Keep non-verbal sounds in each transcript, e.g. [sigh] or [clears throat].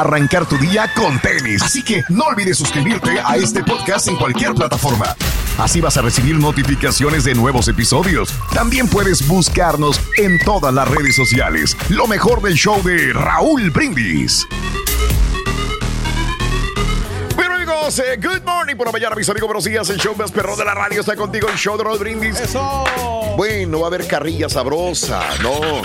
arrancar tu día con tenis. Así que no olvides suscribirte a este podcast en cualquier plataforma. Así vas a recibir notificaciones de nuevos episodios. También puedes buscarnos en todas las redes sociales. Lo mejor del show de Raúl Brindis. Bueno amigos, eh, good morning por la mañana mis amigos, buenos días, el show más perro de la radio está contigo, el show de Raúl Brindis. ¡Eso! Bueno, va a haber carrilla sabrosa, ¿no?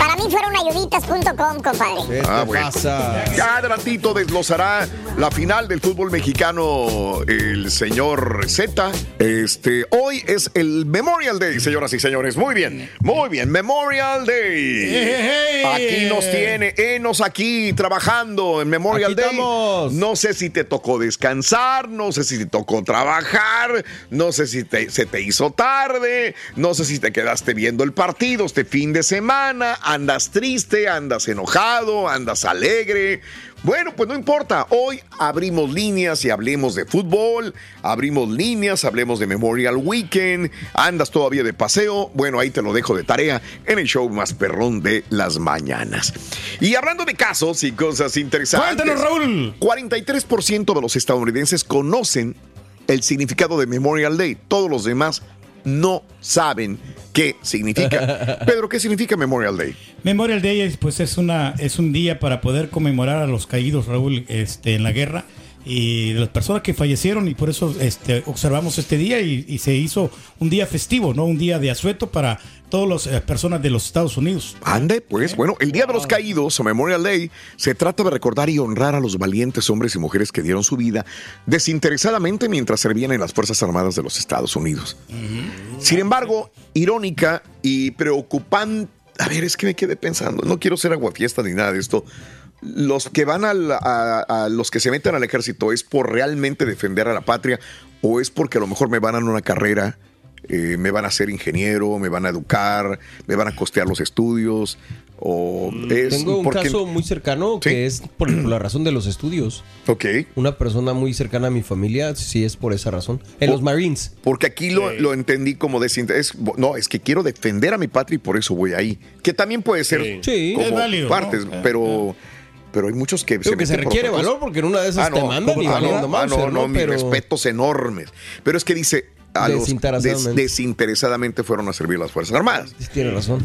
Para mí fueron ayuditas.com, compadre. ¿Qué Ah, te bueno. pasa? Ya adelantito desglosará la final del fútbol mexicano el señor Z. Este, hoy es el Memorial Day, señoras y señores. Muy bien, muy bien. Memorial Day. Aquí nos tiene, enos aquí trabajando en Memorial Aquí Day. estamos. No sé si te tocó descansar, no sé si te tocó trabajar, no sé si te- se te hizo tarde, no sé si te quedaste viendo el partido este fin de semana, andas triste, andas enojado, andas alegre. Bueno, pues no importa, hoy abrimos líneas y hablemos de fútbol, abrimos líneas, hablemos de Memorial Weekend, andas todavía de paseo, bueno, ahí te lo dejo de tarea en el show más perrón de las mañanas. Y hablando de casos y cosas interesantes. Cuéntanos, Raúl. 43% de los estadounidenses conocen el significado de Memorial Day. Todos los demás no saben qué significa. [laughs] Pedro, ¿qué significa Memorial Day? Memorial Day es, pues es una es un día para poder conmemorar a los caídos Raúl este en la guerra y de las personas que fallecieron y por eso este observamos este día y, y se hizo un día festivo no un día de asueto para todas las eh, personas de los Estados Unidos Ande, pues, bueno, el Día de los Caídos o Memorial Day se trata de recordar y honrar a los valientes hombres y mujeres que dieron su vida desinteresadamente mientras servían en las Fuerzas Armadas de los Estados Unidos. Sin embargo, irónica y preocupante, a ver, es que me quedé pensando, no quiero ser aguafiesta ni nada de esto. Los que van al- a, a los que se meten al ejército es por realmente defender a la patria o es porque a lo mejor me van a una carrera eh, me van a hacer ingeniero, me van a educar, me van a costear los estudios. O es Tengo un porque- caso muy cercano que es por, por la [clears throat] razón de los estudios. Ok. Una persona muy cercana a mi familia, sí es por esa razón. En los Marines. Porque aquí lo, lo entendí como desinterés. No, es que quiero defender a mi patria y por eso voy ahí. Que también puede ser Sí. como Es válido, partes, ¿no? pero, pero hay muchos que Creo que se meten por requiere otras valor porque en una de esas te mandan y ah, valiendo no, ah, no, no, ¿no? mis Pero- respetos enormes. Pero es que dice, a los Desinteresadamente. des- desinteresadamente fueron a servir las Fuerzas Armadas. Tiene razón.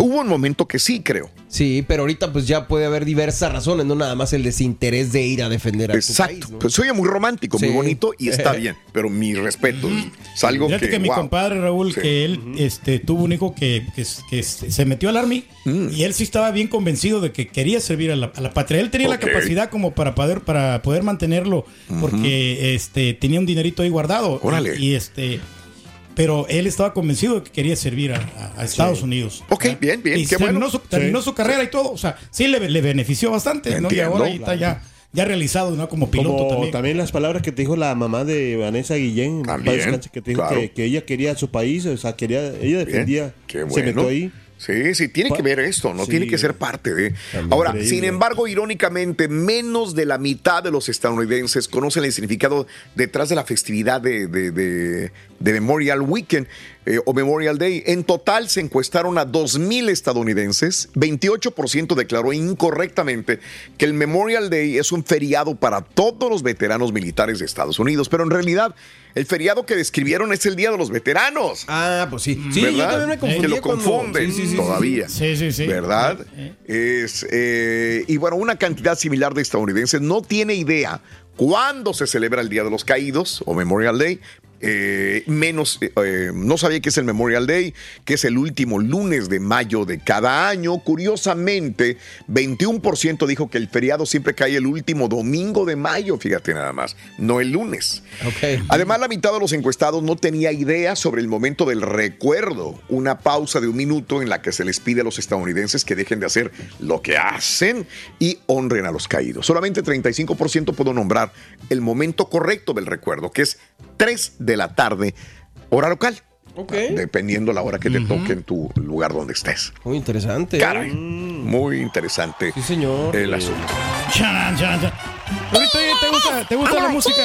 Hubo un momento que sí, creo. Sí, pero ahorita pues ya puede haber diversas razones, no nada más el desinterés de ir a defender a tu Exacto. país, ¿no? Pues se oye muy romántico, muy bonito y está [laughs] bien. Pero mi respeto. Es algo Fíjate que. que, mi wow. compadre Raúl, Sí. que él este, tuvo un hijo que, que, que se metió al Army Mm. y él sí estaba bien convencido de que quería servir a la, a la patria. Él tenía la capacidad como para poder, para poder mantenerlo porque este, tenía un dinerito ahí guardado. Órale. Y, y, este. Pero él estaba convencido de que quería servir a, a- a Estados Unidos. Ok, bien, bien, Y qué terminó, bueno. su, terminó Sí. su carrera y todo. O sea, sí le, le benefició bastante, ¿no? Y ahora ahí está ya, ya realizado, ¿no? Como piloto Como también. también. las palabras que te dijo la mamá de Vanessa Guillén, También, que te dijo claro. que, que ella quería su país, o sea, quería, ella defendía, Qué se bueno. metió ahí. Sí, sí, tiene que ver esto, no Sí. tiene que ser parte de. Ahora, increíble. sin embargo, irónicamente, menos de la mitad de los estadounidenses conocen el significado detrás de la festividad de, de- de- de Memorial Weekend eh, o Memorial Day. En total se encuestaron a 2.000 estadounidenses. 28% declaró incorrectamente que el Memorial Day es un feriado para todos los veteranos militares de Estados Unidos, pero en realidad el feriado que describieron es el Día de los Veteranos. Ah, pues sí. Sí, ¿verdad? yo también me confundí que lo confunden sí, sí, sí, sí. todavía. Sí, sí, sí. ¿Verdad? Es, eh, y bueno, una cantidad similar de estadounidenses no tiene idea cuándo se celebra el Día de los Caídos o Memorial Day. Eh, menos, eh, eh, no sabía que es el Memorial Day, que es el último lunes de mayo de cada año. Curiosamente, 21% dijo que el feriado siempre cae el último domingo de mayo, fíjate nada más, no el lunes. Además, la mitad de los encuestados no tenía idea sobre el momento del recuerdo, una pausa de un minuto en la que se les pide a los estadounidenses que dejen de hacer lo que hacen y honren a los caídos. Solamente 35% pudo nombrar el momento correcto del recuerdo, que es 3 de la tarde, hora local. Ok. Dependiendo la hora que te toque en tu lugar donde estés. Muy interesante. Caray, muy interesante Sí, señor. el asunto. Charan, charan, charan. Ahorita, ¿te gusta, te gusta la música?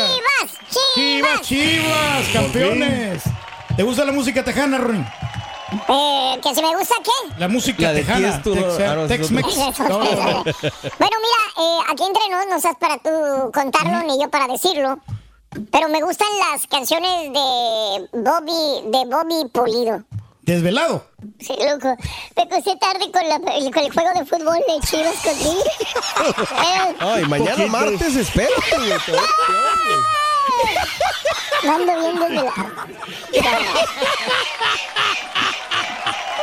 Chivas, Chivas, Chivas, campeones. ¿Te gusta la música tejana, Ruin? Eh, que si me gusta qué. La música La de tejana. Tex- Ah, no, no, no. bueno, mira, eh, aquí entre nos no seas para tú contarlo ni yo para decirlo. Pero me gustan las canciones de Bobby, de Bobby Pulido. Desvelado. Sí, loco. Me acosté tarde con, la- el, con el juego de fútbol de Chivas con Tigres. [laughs] Ay, mañana martes, espérate, güey. te voy a- Ando bien desvelado.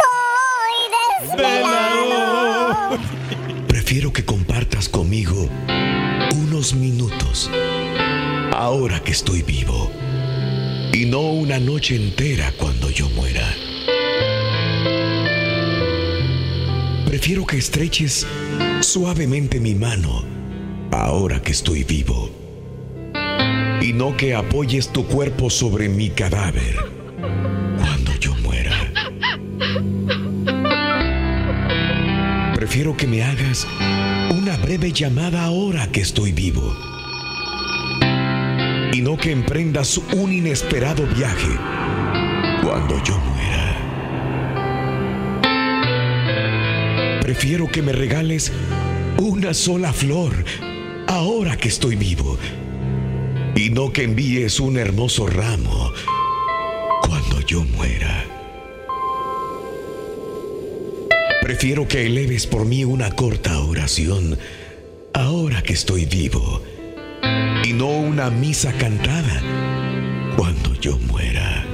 Voy desvelado. Prefiero que compartas conmigo unos minutos ahora que estoy vivo y no una noche entera cuando yo muera. Prefiero que estreches suavemente mi mano ahora que estoy vivo y no que apoyes tu cuerpo sobre mi cadáver cuando yo muera. Prefiero que me hagas una breve llamada ahora que estoy vivo. Y no que emprendas un inesperado viaje cuando yo muera. Prefiero que me regales una sola flor ahora que estoy vivo. Y no que envíes un hermoso ramo cuando yo muera. Prefiero que eleves por mí una corta oración ahora que estoy vivo y no una misa cantada cuando yo muera.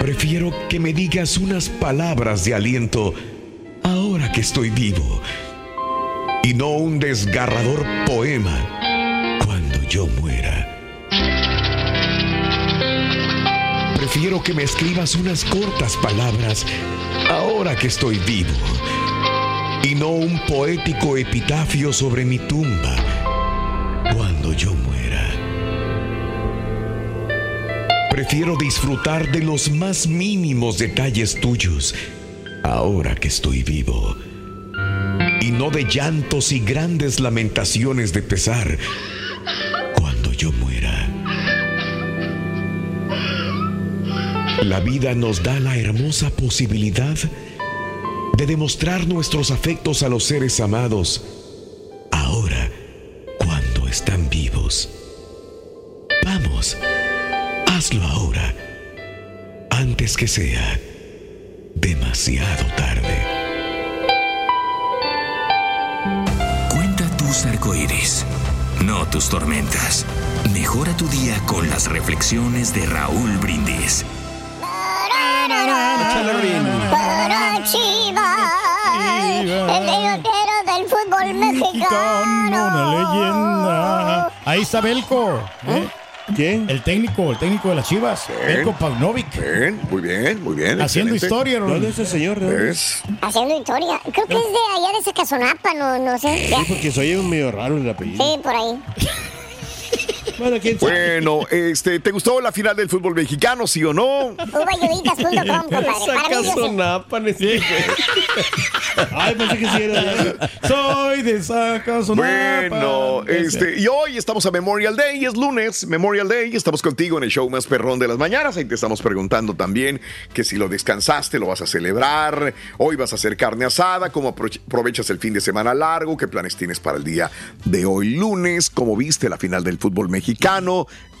Prefiero que me digas unas palabras de aliento ahora que estoy vivo y no un desgarrador poema cuando yo muera. Prefiero que me escribas unas cortas palabras ahora que estoy vivo y no un poético epitafio sobre mi tumba cuando yo muera. Prefiero disfrutar de los más mínimos detalles tuyos ahora que estoy vivo y no de llantos y grandes lamentaciones de pesar cuando yo muera. La vida nos da la hermosa posibilidad de demostrar nuestros afectos a los seres amados ahora cuando están vivos. Vamos, hazlo ahora, antes que sea demasiado tarde. Cuenta tus arcoíris, no tus tormentas. Mejora tu día con las reflexiones de Raúl Brindis. Para Chivas, el delantero del fútbol mexicano. Una leyenda. Ahí está Belco. ¿eh? ¿Quién? El técnico, el técnico de las Chivas, Belko Paunovic. Bien, muy bien, muy bien. Haciendo excelente. historia, Raúl. ¿Dónde es ese señor? no? ¿Ves? Haciendo historia. Creo que es de allá de Zacazonapa, no, no sé. Sí, porque soy un medio raro el apellido. Sí, por ahí. Bueno, ¿quién sabe? Bueno, este, ¿te gustó la final del fútbol mexicano, sí o no? Ubayuditas.com, [laughs] compadre. Para mí, sí. Ay, pensé que sí era. Soy de Zacazonapa. Bueno, este, y hoy estamos a Memorial Day, es lunes, Memorial Day, y estamos contigo en el show más perrón de las mañanas. Ahí te estamos preguntando también que si lo descansaste, lo vas a celebrar. Hoy vas a hacer carne asada, cómo apro- aprovechas el fin de semana largo, qué planes tienes para el día de hoy lunes, cómo viste la final del fútbol mexicano,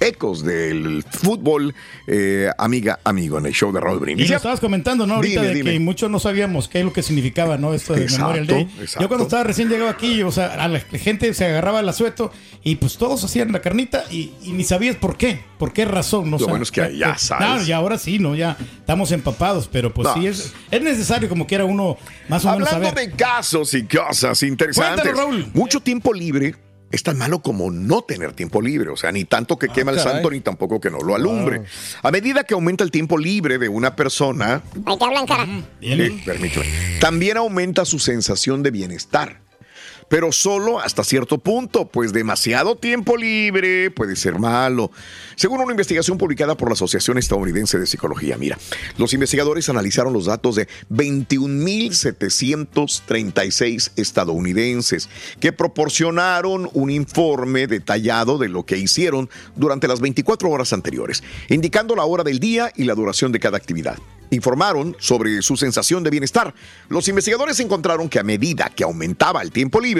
ecos del fútbol, eh, amiga, amigo, en el show de Raúl Y Brindis. lo estabas comentando, ¿no? Ahorita Dime, de dime. que muchos no sabíamos qué es lo que significaba, ¿no? Esto de Exacto, Memorial Day. exacto. Yo cuando estaba recién llegado aquí, o sea, a la gente se agarraba el asueto y pues todos hacían la carnita y, y ni sabías por qué, por qué razón. No Lo bueno es que ya sabes. Claro, y ahora sí, ¿no? Ya estamos empapados, pero pues No. sí es, es necesario como quiera uno más o menos Hablando de casos y cosas interesantes. Cuéntanos, Raúl. Mucho tiempo libre es tan malo como no tener tiempo libre. O sea, ni tanto que quema el santo, ni tampoco que no lo alumbre. A medida que aumenta el tiempo libre de una persona, Ahí te hablan, cara. eh, permíteme, también aumenta su sensación de bienestar. Pero solo hasta cierto punto, pues demasiado tiempo libre puede ser malo. Según una investigación publicada por la Asociación Estadounidense de Psicología, mira, los investigadores analizaron los datos de 21.736 estadounidenses que proporcionaron un informe detallado de lo que hicieron durante las 24 horas anteriores, indicando la hora del día y la duración de cada actividad informaron sobre su sensación de bienestar. Los investigadores encontraron que a medida que aumentaba el tiempo libre,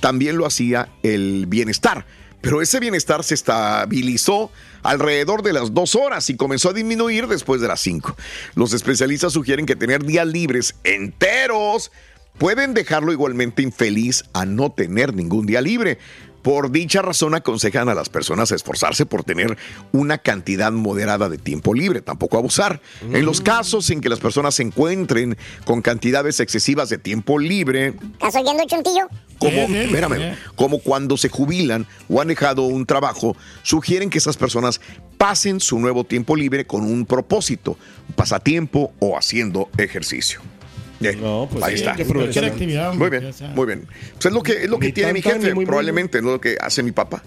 también lo hacía el bienestar. Pero ese bienestar se estabilizó alrededor de las dos horas y comenzó a disminuir después de las cinco. Los especialistas sugieren que tener días libres enteros pueden dejarlo igualmente infeliz a no tener ningún día libre. Por dicha razón aconsejan a las personas a esforzarse por tener una cantidad moderada de tiempo libre, tampoco abusar. En los casos en que las personas se encuentren con cantidades excesivas de tiempo libre, ¿Estás oyendo, Chuntillo? como, espérame, como cuando se jubilan o han dejado un trabajo, sugieren que esas personas pasen su nuevo tiempo libre con un propósito, un pasatiempo o haciendo ejercicio. Eh, No, pues ahí sí, está. hay que aprovechar. Actividad, Muy bien, muy bien. Pues es lo que, es lo que Ni tiene mi tan, jefe, muy, muy, probablemente, no es lo que hace mi papá.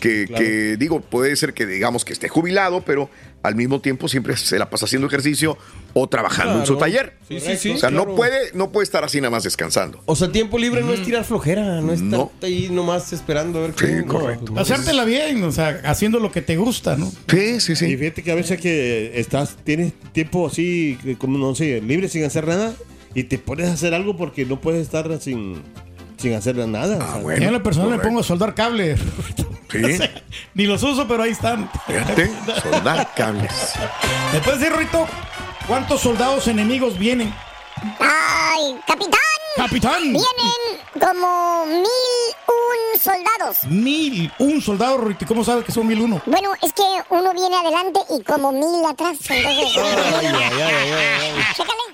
Que, claro. que, digo, puede ser que digamos que esté jubilado, pero al mismo tiempo siempre se la pasa haciendo ejercicio o trabajando en su taller. Sí, sí, sí, O sea, no puede, no puede estar así nada más descansando. O sea, tiempo libre no es tirar flojera, no es estar No. ahí nomás esperando a ver Sí, qué. no, correcto. no, Hacértela bien, o sea, haciendo lo que te gusta, ¿no? Sí, sí, Y sí. fíjate que a veces que estás, tienes tiempo así, como no sé, libre sin hacer nada, y te pones a hacer algo porque no puedes estar sin, sin hacer nada. Ah, o sea, bueno. Yo en la persona correcto. pongo a soldar cables. Sí. [laughs] Ni los uso, pero ahí están. Fíjate, soldar cables. ¿Me puedes decir, Rito, cuántos soldados enemigos vienen? ¡Ay, capitán! ¡Capitán! Vienen como mil un soldados. Mil, un soldado, Rito. ¿Y ¿Cómo sabes que son mil uno? Bueno, es que uno viene adelante y como mil atrás. Entonces, chécale.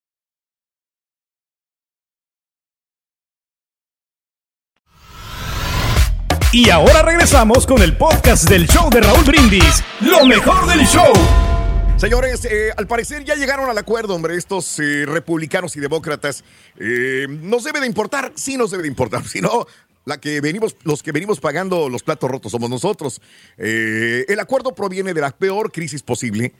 Y ahora regresamos con el podcast del show de Raúl Brindis. Lo mejor del show. Señores, eh, al parecer ya llegaron al acuerdo, hombre, estos eh, republicanos y demócratas. Eh, nos debe de importar, sí nos debe de importar, [laughs] si no, la que venimos, los que venimos pagando los platos rotos somos nosotros. El acuerdo proviene de la peor crisis posible.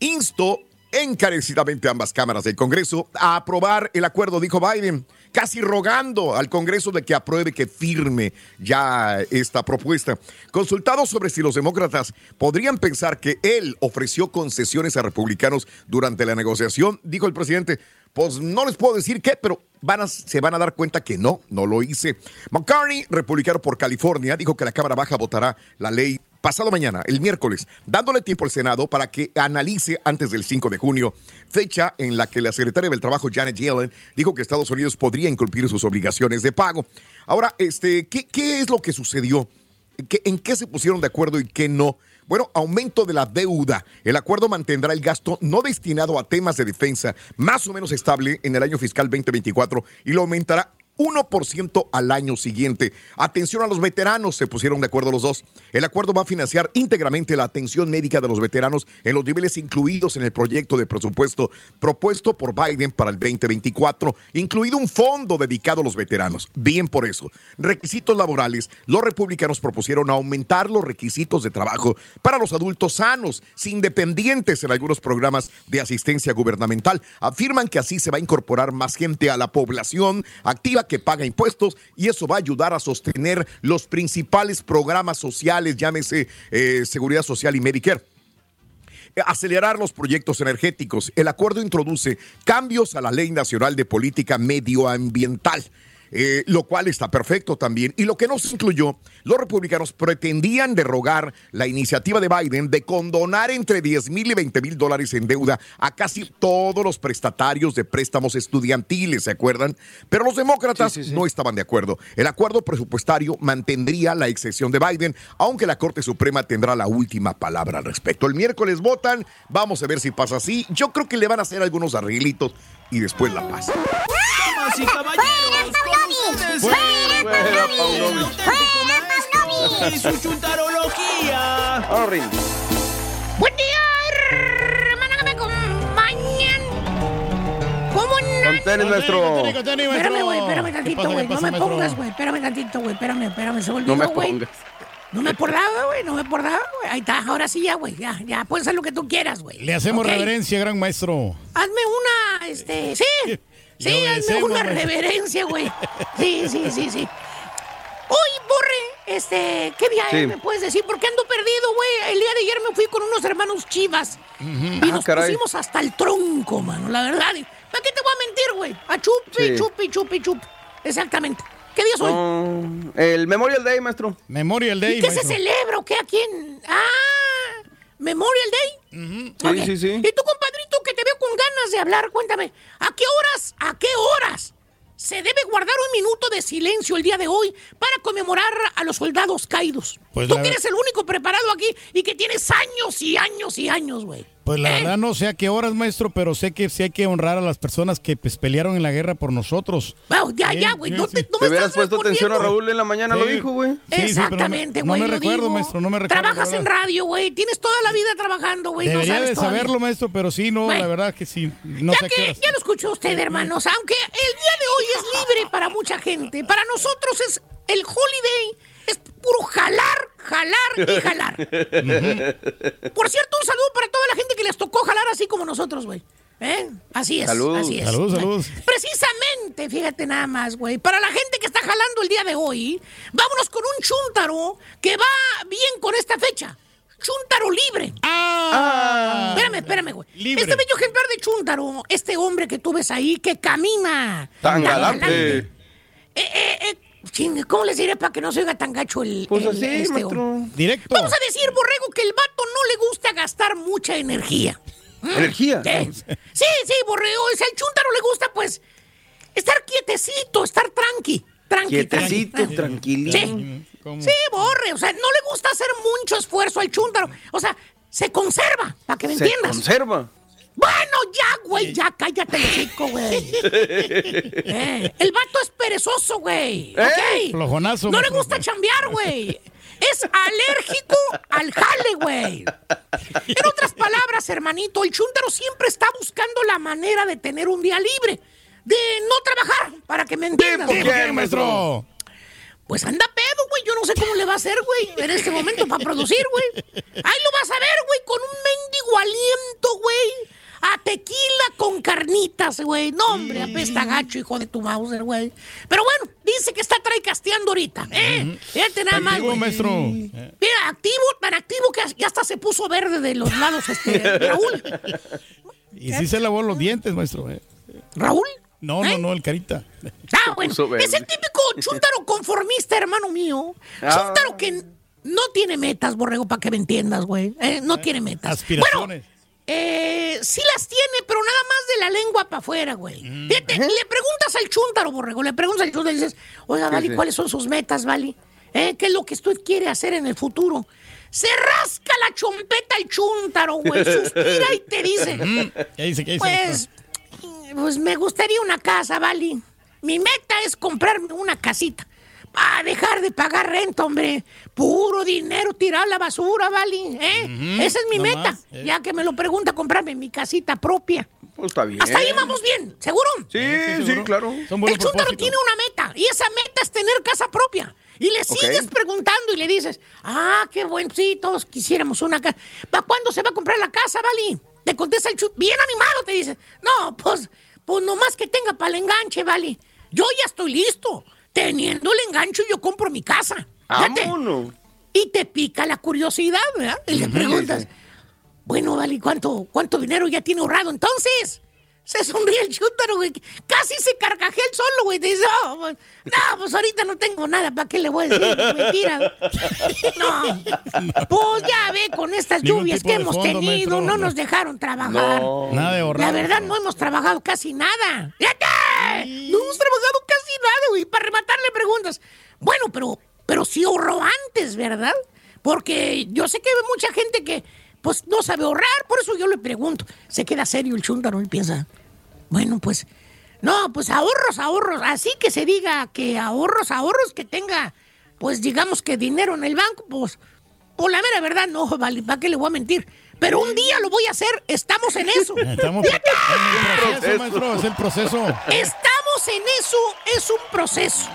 Insto encarecidamente ambas cámaras del Congreso a aprobar el acuerdo, dijo Biden, casi rogando al Congreso de que apruebe, que firme ya esta propuesta. Consultado sobre si los demócratas podrían pensar que él ofreció concesiones a republicanos durante la negociación, dijo el presidente, pues no les puedo decir qué, pero van a- se van a dar cuenta que no, no lo hice. McCartney, republicano por California, dijo que la Cámara Baja votará la ley pasado mañana, el miércoles, dándole tiempo al Senado para que analice antes del 5 de junio, fecha en la que la secretaria del Trabajo, Janet Yellen, dijo que Estados Unidos podría incumplir sus obligaciones de pago. Ahora, este, ¿qué, es lo que sucedió? ¿Qué- ¿En qué se pusieron de acuerdo y qué no? Bueno, aumento de la deuda. El acuerdo mantendrá el gasto no destinado a temas de defensa más o menos estable en el año fiscal 2024 y lo aumentará 1% al año siguiente. Atención a los veteranos, se pusieron de acuerdo los dos. El acuerdo va a financiar íntegramente la atención médica de los veteranos en los niveles incluidos en el proyecto de presupuesto propuesto por Biden para el 2024, incluido un fondo dedicado a los veteranos. Bien por eso. Requisitos laborales. Los republicanos propusieron aumentar los requisitos de trabajo para los adultos sanos, sin dependientes en algunos programas de asistencia gubernamental. Afirman que así se va a incorporar más gente a la población activa que paga impuestos y eso va a ayudar a sostener los principales programas sociales, llámese eh, Seguridad Social y Medicare acelerar los proyectos energéticos. El acuerdo introduce cambios a la Ley Nacional de Política Medioambiental. Eh, lo cual está perfecto también. Y lo que no se incluyó, los republicanos pretendían derrogar la iniciativa de Biden de condonar entre 10 mil y 20 mil dólares en deuda a casi todos los prestatarios de préstamos estudiantiles, ¿se acuerdan? Pero los demócratas no estaban de acuerdo. El acuerdo presupuestario mantendría la excepción de Biden, aunque la Corte Suprema tendrá la última palabra al respecto. El miércoles votan, vamos a ver si pasa así. Yo creo que le van a hacer algunos arreglitos y después la paz. Damas y caballeros, ustedes, ¡Fuera, el Paunovic! auténtico y su chuntarología. Buen día, hermana, que me acompañan. ¿Cómo no? Con tenis, maestro. Espérame, güey, espérame ¿Qué tantito, güey. No me pongas, güey. Espérame tantito, güey. Espérame, espérame. Se me No me güey. pongas. No me acordaba, güey. No me acordaba, güey. Ahí está. Ahora sí, ya, güey. Ya, ya. Puedes hacer lo que tú quieras, güey. Le hacemos Ok. reverencia, gran maestro. Hazme una, este. Sí. Sí, hazme una reverencia, güey. [laughs] Sí, sí, sí, sí. Oye, Borre, este, ¿qué día Sí. es? ¿Me puedes decir? Porque ando perdido, güey. El día de ayer me fui con unos hermanos chivas. Y Ah, nos caray. pusimos hasta el tronco, mano, la verdad. ¿Para qué te voy a mentir, güey? A chupi, Sí. chupi, chupi, chup. Exactamente. ¿Qué día soy? No, el Memorial Day, maestro. Memorial ¿Y qué se celebra o qué? ¿A quién? ¡Ah! ¿Memorial Day? Sí, Ok. sí, sí. Y tú, compadrito, que te veo con ganas de hablar, cuéntame, ¿a qué horas, a qué horas se debe guardar un minuto de silencio el día de hoy para conmemorar a los soldados caídos? Pues tú que eres el único preparado aquí y que tienes años y años y años, güey. Pues la ¿Eh? verdad no sé a qué horas, maestro, pero sé que sí hay que honrar a las personas que pues, pelearon en la guerra por nosotros. Ya, ya, güey. No te, no Te me hubieras puesto atención a. Raúl en la mañana, lo dijo, güey. Sí, sí, pero no me- Exactamente, no güey. me lo recuerdo, digo. maestro, no me recuerdo, Trabajas en radio, güey. Tienes toda la vida trabajando, güey. No Debería sabes de todavía. saberlo, maestro, pero sí, no, la verdad que sí. No ya sé que ya lo escuchó usted, hermanos, aunque el día de hoy es libre para mucha gente, para nosotros es el holiday, es puro jalar, jalar y jalar. Por cierto, un saludo para toda la gente que les tocó jalar así como nosotros, güey. ¿Eh? Así es, Saludos. así es. Saludos, saludos. Precisamente, fíjate nada más, güey. Para la gente que está jalando el día de hoy, vámonos con un chúntaro que va bien con esta fecha. Chúntaro libre. ¡Ah! Espérame, espérame, güey. Libre. Este bello ejemplar de chúntaro, este hombre que tú ves ahí, que camina. Tan galante. Eh, eh, eh, ¿Cómo les diré para que no se oiga tan gacho el, Pues el- así, este maestro. Directo. Vamos a decir, Borrego, que el vato no le gusta gastar mucha energía. ¿Mm? ¿Energía? Sí, sí, sí, Borrego. O sea, al chúntaro le gusta, pues, estar quietecito, estar tranqui. Tranqui, Quietecito, tranqui. tranquilito. Sí. ¿Cómo? Sí, borre, o sea, no le gusta hacer mucho esfuerzo al chúntaro. O sea, se conserva, para que me Se entiendas. conserva. Bueno, ya, güey, ya cállate el chico, güey. [laughs] Eh, el vato es perezoso, güey. Flojonazo, No le gusta chambear, güey. Es alérgico al jale, güey. En otras palabras, hermanito, el chúntaro siempre está buscando la manera de tener un día libre. De no trabajar, para que me entiendas. ¿por ¿Por güey. qué, maestro? Pues anda pedo, güey. Yo no sé cómo le va a hacer, güey, en este momento para producir, güey. Ahí lo vas a ver, güey, con un mendigo aliento, güey. A tequila con carnitas, güey. No, hombre, apesta gacho, hijo de tu Mauser, güey. Pero bueno, dice que está traicasteando ahorita, ¿eh? Nada más, Activo, güey. maestro. Mira, activo, tan activo que ya hasta se puso verde de los lados, este, [laughs] Raúl. Y sí se lavó los dientes, maestro. eh. ¿Raúl? No, no, no, el carita. Ah, bueno, es el típico chúntaro conformista, hermano mío. Ah. Chúntaro que no tiene metas, borrego, para que me entiendas, güey. Eh, no tiene metas. Aspiraciones. Eh, sí las tiene, pero nada más de la lengua para afuera, güey. Mm. Fíjate, le preguntas al chúntaro, borrego, le preguntas al chúntaro y dices, oiga, Vali, sí. ¿cuáles son sus metas, Vali? ¿Eh? ¿Qué es lo que usted quiere hacer en el futuro? Se rasca la chompeta el chúntaro, güey. Suspira y te dice, [laughs] ¿Qué dice? ¿Qué dice? pues, pues me gustaría una casa, Vali. Mi meta es comprarme una casita. Para dejar de pagar renta, hombre. Puro dinero tirado a la basura, Vali. ¿eh? Ujú, Esa es mi no meta. más, eh. Ya que me lo pregunta, comprarme mi casita propia. Pues está bien. Hasta ahí vamos bien, ¿seguro? Sí, sí, claro. El chúntaro tiene una meta y esa meta es tener casa propia. Y le sigues preguntando y le dices, ah, qué bueno, sí, todos quisiéramos una casa. ¿Para cuándo se va a comprar la casa, Vali? Te contesta el chúntaro, bien animado, te dice, no, pues, pues nomás que tenga para el enganche, Vali. Yo ya estoy listo. Teniendo el enganche yo compro mi casa. Vámonos. Y te pica la curiosidad, ¿verdad? Y le preguntas, bueno, Vali, ¿cuánto, ¿cuánto dinero ya tiene ahorrado entonces? Se sonríe el chúntaro, güey. Casi se carcajea el solo, güey. Dice, no, pues, no, pues ahorita no tengo nada. ¿Para qué le voy a decir? Mentira. [laughs] No. Pues ya ve, con estas lluvias que hemos fondo, tenido, maestro. no nos dejaron trabajar. No. Nada de ahorrar. La verdad, no hemos trabajado casi nada. ¡Fíjate! No hemos trabajado casi nada, güey. Para rematarle preguntas. Bueno, pero, pero sí ahorró antes, ¿verdad? Porque yo sé que hay mucha gente que, pues, no sabe ahorrar. Por eso yo le pregunto. Se queda serio el chúntaro y piensa, bueno, pues, no, pues ahorros, ahorros. Así que se diga que ahorros, ahorros, que tenga, pues, digamos que dinero en el banco, pues, por la mera verdad, no, vale, ¿para qué le voy a mentir? Pero un día lo voy a hacer, estamos en eso. Estamos ¡Fíjate! en el proceso, maestro, es el proceso. Estamos en eso, es un proceso.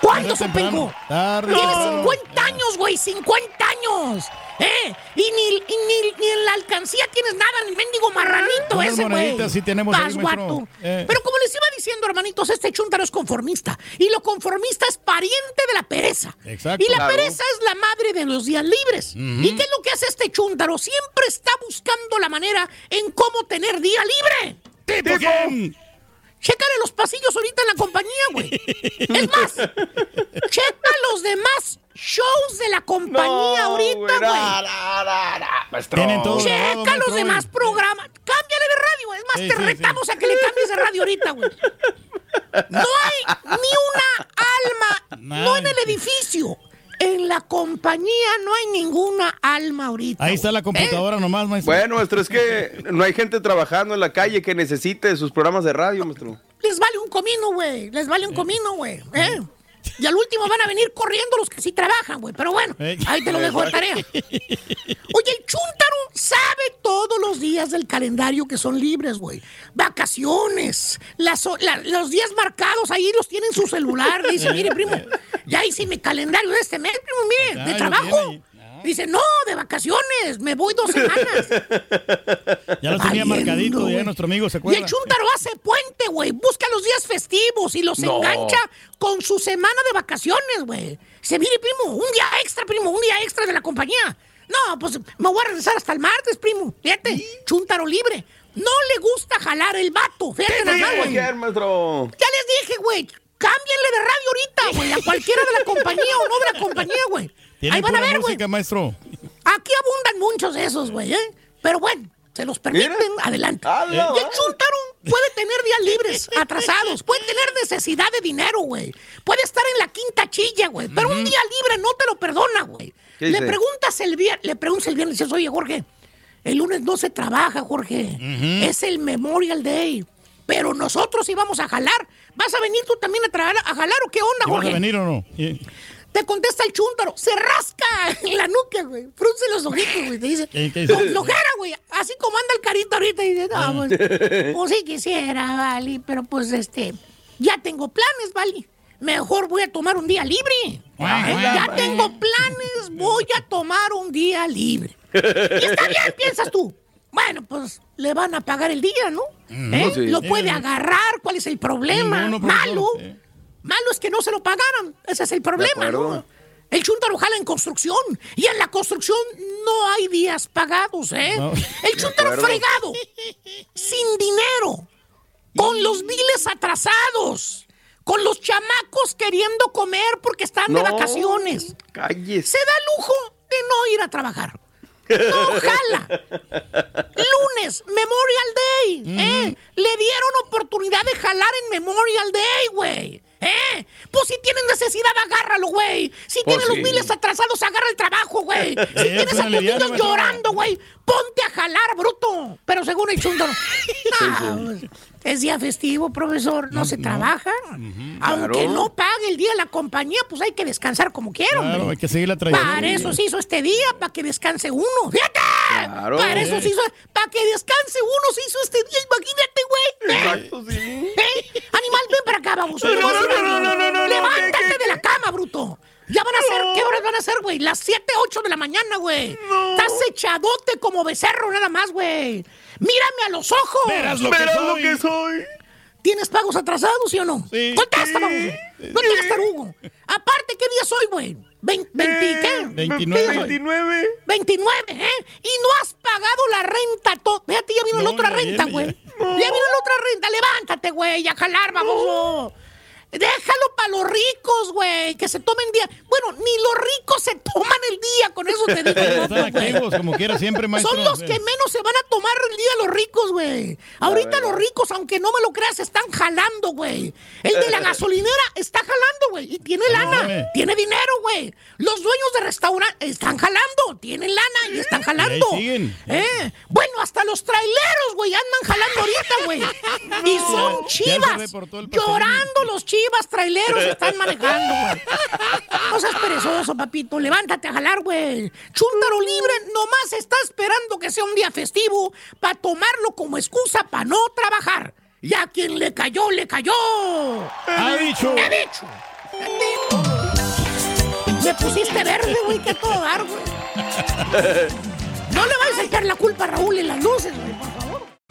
¿Cuándo, tarde o Tiene temprano. 50 años, güey, 50 años. ¿Eh? Y ni, y ni, ni en la alcancía tienes nada, ni mendigo marranito Unas ese, güey. sí tenemos ahí, maestro. guato. Eh. Pero como les iba diciendo, hermanitos, este chúntaro es conformista. Y lo conformista es pariente de la pereza. Exacto. Y la Claro. pereza es la madre de los días libres. ¿Y qué es lo que hace este chúntaro? Siempre está buscando la manera en cómo tener día libre. ¿Tipo quién? Chécale los pasillos ahorita en la compañía, güey. [laughs] Es más, demás shows de la compañía ahorita, güey. Tienen todo Checa los maestro, demás programas. Cámbiale de radio. Es más, Sí, te sí, retamos a que le cambies de radio ahorita, güey. No hay ni una alma, no en el edificio. En la compañía no hay ninguna alma ahorita. Ahí está la ¿Eh? computadora nomás, maestro. Bueno, maestro, es que no hay gente trabajando en la calle que necesite sus programas de radio, maestro. Les vale un comino, güey. Les vale un comino, güey. ¿eh? Y al último van a venir corriendo los que sí trabajan, güey. Pero bueno, ahí te lo dejo de tarea. Oye, el chúntaro sabe todos los días del calendario que son libres, güey. Vacaciones, las la- los días marcados, ahí los tiene en su celular. Dice, mire, primo, ya hice mi calendario de este mes, primo, mire, de trabajo. Dice, no, de vacaciones, me voy dos semanas. [laughs] Ya lo tenía Valiendo, marcadito, ya nuestro amigo se Y acuerda. el chúntaro hace puente, güey. Busca los días festivos y los No. engancha con su semana de vacaciones, güey. Se mire, primo, un día extra, primo, un día extra de la compañía. No, pues me voy a regresar hasta el martes, primo. Fíjate, chúntaro libre. No le gusta jalar el vato. Fíjate nada más, güey. Ya les dije, güey. Cámbienle de radio ahorita, güey. A cualquiera de la compañía o no de la compañía, güey. Ahí van a ver, güey. maestro. Aquí abundan muchos de esos, güey, ¿eh? Pero bueno, se los permiten, adelante. Ah, no, y el chúntaro puede tener días libres, [laughs] atrasados, puede tener necesidad de dinero, güey. Puede estar en la quinta chilla, güey. Pero un día libre no te lo perdona, güey. ¿Qué Le dice? preguntas el viernes, le preguntas el viernes, dices, oye, Jorge, el lunes no se trabaja, Jorge. Es el Memorial Day. Pero nosotros íbamos a jalar. ¿Vas a venir tú también a, a jalar o qué onda, ¿Y ¿Vas a Jorge? venir o no? Te contesta el chúntaro, se rasca en la nuca, güey. Frunce los ojitos, güey. Te dice, con flojera, güey. Así como anda el carito ahorita. Y dice, no, pues, pues sí quisiera, Vali, pero pues este, ya tengo planes, Vali. Mejor voy a tomar un día libre. ¿Eh? Ya tengo planes, voy a tomar un día libre. Y está bien, piensas tú. Bueno, pues le van a pagar el día, ¿no? Mm, ¿Eh? sí. Lo puede agarrar, ¿cuál es el problema? No, no, profesor, Malo. Malo es que no se lo pagaron. Ese es el problema. El chuntaro jala en construcción y en la construcción no hay días pagados, ¿eh? No. El chuntaro fregado, sin dinero, con los biles atrasados, con los chamacos queriendo comer porque están de vacaciones. Calles. Se da lujo de no ir a trabajar. No jala. Lunes, Memorial Day. ¿eh? Le dieron oportunidad de jalar en Memorial Day, güey. ¿Eh? Pues si tienen necesidad, agárralo, güey. Si Pues tienen los miles atrasados, agarra el trabajo, güey. [laughs] Si Eh, tienes a tus niños llorando, güey, ponte a jalar, bruto. Pero según el no, [laughs] pues, es día festivo, profesor, no, se trabaja. Aunque Claro. no pague el día la compañía, pues hay que descansar como quiera, Claro, hay que seguir la trayectoria. Para eso se hizo este día, para que descanse uno. ¡Fíjate! Claro. Para eso se hizo, para que descanse uno se hizo este día, imagínate, güey. Exacto, sí. ¿Eh? Animal, ven para acá, vamos. No, no, no, no, no, no, no, Levántate de la cama, bruto. Ya van a ser, ¿qué horas van a ser, güey? Las 7, 8 de la mañana, güey. Estás echadote como becerro nada más, güey. Mírame a los ojos. Verás lo que Verás lo soy. que soy. ¿Tienes pagos atrasados, sí o no? Sí. Contesta, vamos. No hagas tarugo. Aparte, ¿qué día soy, güey? Vein- ¿20 qué? 29. ¿Qué día soy? 29, ¿eh? Y no has pagado la renta. to- Fíjate, ya vino la No, otra ya renta, güey. ya. Ya. vino la otra renta. Levántate, güey, a jalar, baboso. Déjalo para los ricos, güey, que se tomen día. Bueno, ni los ricos se toman el día, con eso te digo. [laughs] Están güey. activos, como quiera, siempre, maestro. Son los que menos se van a tomar el día los ricos, güey. Ahorita los ricos, aunque no me lo creas, están jalando, güey. El de la [laughs] gasolinera está jalando, güey. Y tiene lana, tiene dinero, güey. Los dueños de restaurante están jalando, tienen lana y están jalando. ahí siguen. ¿Eh? Bueno, hasta los traileros, güey, andan jalando ahorita, güey. Y son chivas. Llorando los chivas traileros están manejando, güey. No seas perezoso, papito. Levántate a jalar, güey. Chúntaro libre nomás está esperando que sea un día festivo para tomarlo como excusa para no trabajar. Y a quien le cayó, le cayó. Ha dicho. He dicho. Me pusiste verde, güey, que todo dar, güey. No le vayas a echar la culpa a Raúl en las luces, güey.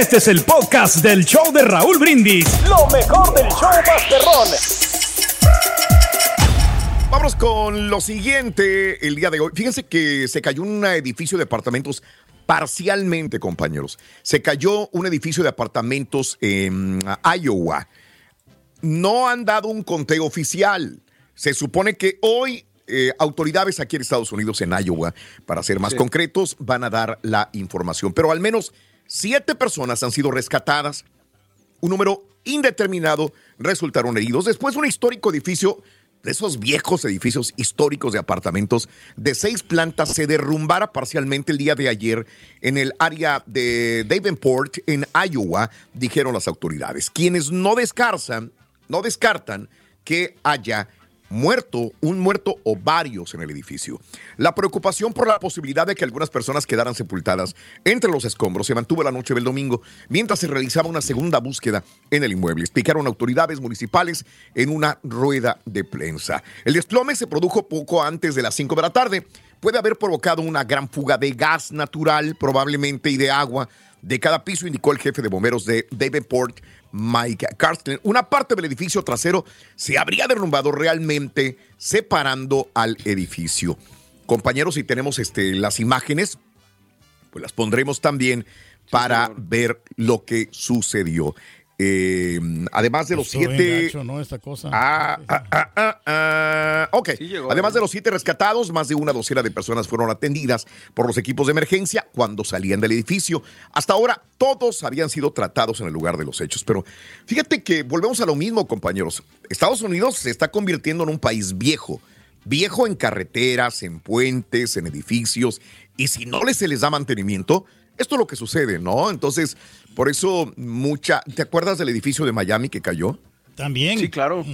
Este es el podcast del show de Raúl Brindis. Lo mejor del show Masterrón. Vamos con lo siguiente el día de hoy. Fíjense que se cayó un edificio de apartamentos parcialmente, compañeros. Se cayó un edificio de apartamentos en Iowa. No han dado un conteo oficial. Se supone que hoy eh, autoridades aquí en Estados Unidos, en Iowa, para ser más Sí. concretos, van a dar la información. Pero al menos siete personas han sido rescatadas. Un número indeterminado resultaron heridos. Después, un histórico edificio, de esos viejos edificios históricos de apartamentos de seis plantas, se derrumbara parcialmente el día de ayer en el área de Davenport, en Iowa, dijeron las autoridades. Quienes no descartan, no descartan que haya muerto, un muerto o varios en el edificio. La preocupación por la posibilidad de que algunas personas quedaran sepultadas entre los escombros se mantuvo la noche del domingo mientras se realizaba una segunda búsqueda en el inmueble, explicaron autoridades municipales en una rueda de prensa. El desplome se produjo poco antes de las 5 de la tarde. Puede haber provocado una gran fuga de gas natural, probablemente, y de agua de cada piso, indicó el jefe de bomberos de Davenport, Mike Carsten. Una parte del edificio trasero se habría derrumbado realmente separando al edificio. Compañeros, si tenemos este, las imágenes, pues las pondremos también para ver lo que sucedió. Eh, además de los siete... gacho, ¿no? Esta cosa. Ah, ah, ah, ah, ah. ok. llegó, Además ¿eh? de los siete rescatados, más de una docena de personas fueron atendidas por los equipos de emergencia cuando salían del edificio. Hasta ahora, todos habían sido tratados en el lugar de los hechos. Pero fíjate que volvemos a lo mismo, compañeros. Estados Unidos se está convirtiendo en un país viejo. Viejo en carreteras, en puentes, en edificios. Y si no les se les da mantenimiento, esto es lo que sucede, ¿no? Entonces, por eso mucha... ¿Te acuerdas del edificio de Miami que cayó? También. Sí, claro.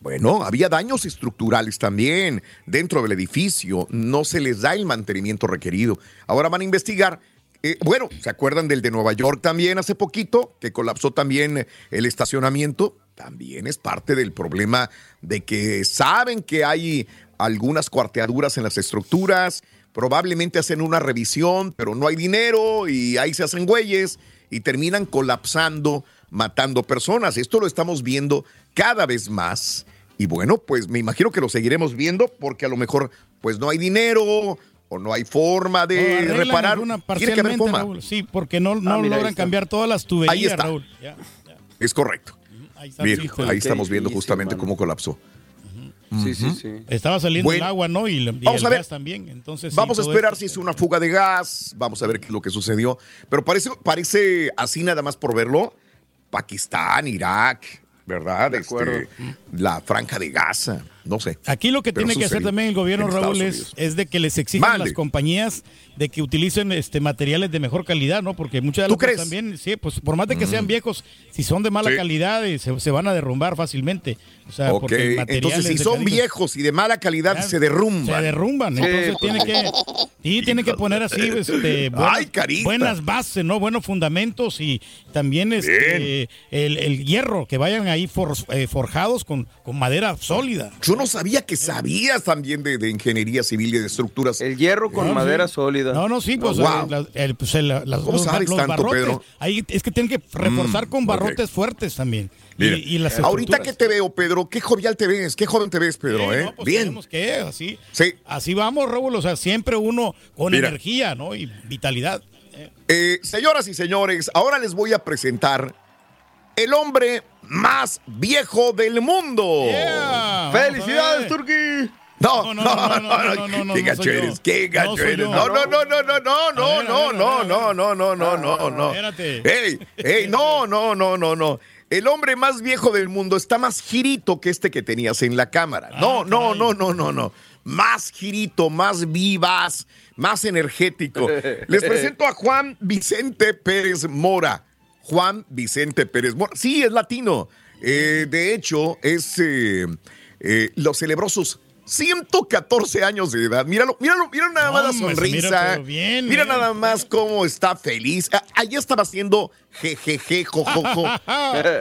Bueno, había daños estructurales también dentro del edificio. No se les da el mantenimiento requerido. Ahora van a investigar. Eh, bueno, ¿se acuerdan del de Nueva York también hace poquito? Que colapsó también el estacionamiento. También es parte del problema de que saben que hay algunas cuarteaduras en las estructuras. Probablemente hacen una revisión, pero no hay dinero y ahí se hacen güeyes y terminan colapsando, matando personas. Esto lo estamos viendo cada vez más. Y bueno, pues me imagino que lo seguiremos viendo porque a lo mejor pues no hay dinero o no hay forma de No, reparar. Tiene que haber parcialmente, forma. Raúl. Sí, porque no, no Ah, mira, logran cambiar todas las tuberías, Ahí está. Raúl. Ya. Es correcto. Ahí está, Mira, ahí estamos viendo justamente cómo colapsó. Sí, sí. Estaba saliendo Bueno, el agua, ¿no? Y, y vamos el a ver. gas también. Entonces, sí, Vamos a esperar esto- si es una fuga de gas. Vamos a ver qué es lo que sucedió. Pero parece, parece así nada más por verlo. Pakistán, Irak, ¿verdad? De Este, acuerdo. la franja de Gaza. No sé. Aquí lo que Pero tiene que hacer también el gobierno, Raúl, es, es de que les exijan a Mande. las compañías de que utilicen este materiales de mejor calidad, ¿no? Porque muchas de ¿Tú las cosas también, sí, pues por más de que Mm. sean viejos, si son de mala Sí. calidad, eh, se, se van a derrumbar fácilmente. O sea, Ok, porque el material entonces si son viejos y de mala calidad se derrumban. Se derrumban. Sí, Entonces pues, tiene que, sí, tiene que poner así este, buenas, Ay, buenas bases, ¿no? Buenos fundamentos y también este, el, el hierro, que vayan ahí for- eh, forjados con, con madera sólida. Yo no sabía que sabías también de, de ingeniería civil y de estructuras. El hierro con No, madera sí. sólida. No, no, sí, pues, Wow. eh, la- el- pues, el- las- ¿Cómo los, sabes los tanto, barrotes. Pedro? Ahí es que tienen que reforzar Mm, con barrotes fuertes también. Y- Mira, y, las ahorita que te veo, Pedro, qué jovial te ves, qué joven te ves, Pedro, ¿eh? no, pues Bien. que, así, Sí. así vamos, Raúl. O sea, siempre uno con Mira. energía, ¿no? Y vitalidad. Eh, señoras y señores, ahora les voy a presentar el hombre más viejo del mundo. Yeah, ¡Felicidades. Turki! No, No, no, no, no, no, no, no, no, no, Qué no gacho eres, qué No gacho eres. No, no, no, no, no, no, no, no, no, no, no, no, no, no, no. Espérate. Ey, ey, no, no, no, no, no. El hombre más viejo del mundo está más girito que este que tenías en la cámara. No, Ah, no, no, no, no, no. Más girito, más vivaz, más energético. Les presento a Juan Vicente Pérez Mora. Juan Vicente Pérez Mora. Sí, es latino. Eh, de hecho, es eh, eh, lo celebró sus 114 años de edad. Míralo, míralo, mira nada más la mira, sonrisa. bien, mira bien. nada más cómo está feliz. Ah, Allí estaba haciendo jejeje, jojojo. [laughs]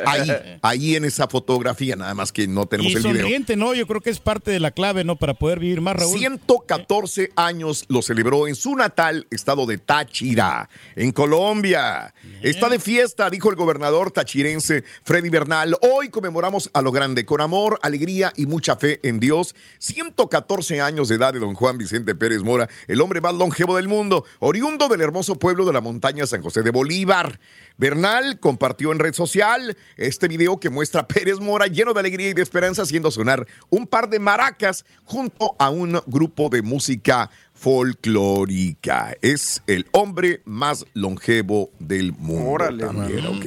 Ahí, ahí en esa fotografía, nada más que no tenemos Y el video. sonriente, ¿no? Yo creo que es parte de la clave, ¿no? Para poder vivir más, Raúl. 114 años lo celebró en su natal estado de Táchira, en Colombia. Está de fiesta, dijo el gobernador tachirense Freddy Bernal. Hoy conmemoramos a lo grande, con amor, alegría y mucha fe en Dios. 114 años de edad de don Juan Vicente Pérez Mora, el hombre más longevo del mundo, oriundo del hermoso pueblo de la montaña San José de Bolívar. Bernal compartió en red social este video que muestra a Pérez Mora lleno de alegría y de esperanza haciendo sonar un par de maracas junto a un grupo de música folclórica. Es el hombre más longevo del mundo. Órale, también.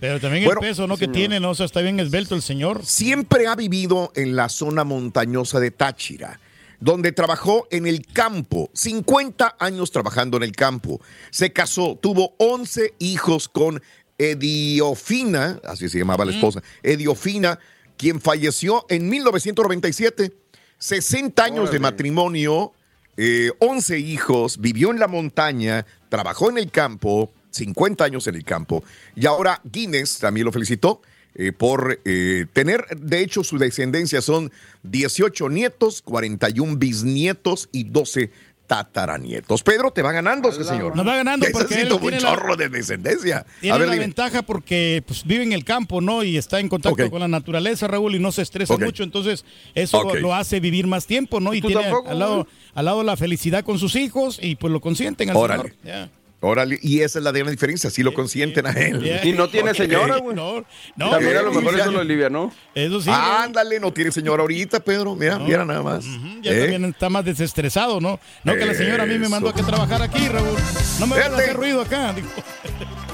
Pero también Bueno, el peso, ¿no? Que señor. tiene, ¿no? O sea, está bien esbelto el señor. siempre ha vivido en la zona montañosa de Táchira, donde trabajó en el campo, 50 años trabajando en el campo. Se casó, tuvo 11 hijos con Ediofina, así se llamaba la esposa, Ediofina, quien falleció en 1997. 60 años de matrimonio, eh, 11 hijos, vivió en la montaña, trabajó en el campo, 50 años en el campo, y ahora Guinness también lo felicitó eh, por eh, tener, de hecho, su descendencia son 18 nietos, 41 bisnietos y 12 tataranietos. Pedro te va ganando ese señor. Nos va ganando porque él tiene un la- chorro de descendencia. Tiene A ver, la dime. ventaja porque pues, vive en el campo, ¿no? Y está en contacto con la naturaleza, Raúl, y no se estresa mucho. Entonces, eso lo hace vivir más tiempo, ¿no? Y ¿Tú tiene tampoco, al lado, al lado la felicidad con sus hijos y pues lo consienten al Órale. señor. Órale, y esa es la gran diferencia, si lo consienten a él. Y no tiene señora, güey. No, no. También a lo mejor ya. eso lo alivia, ¿no? Eso sí. Ándale, no tiene señora ahorita, Pedro. Mira, mira nada más. Ya ¿Eh? también está más desestresado, ¿no? No que la señora a mí me mandó a que trabajar aquí, Raúl. No me van a Fíjate. hacer ruido acá. digo.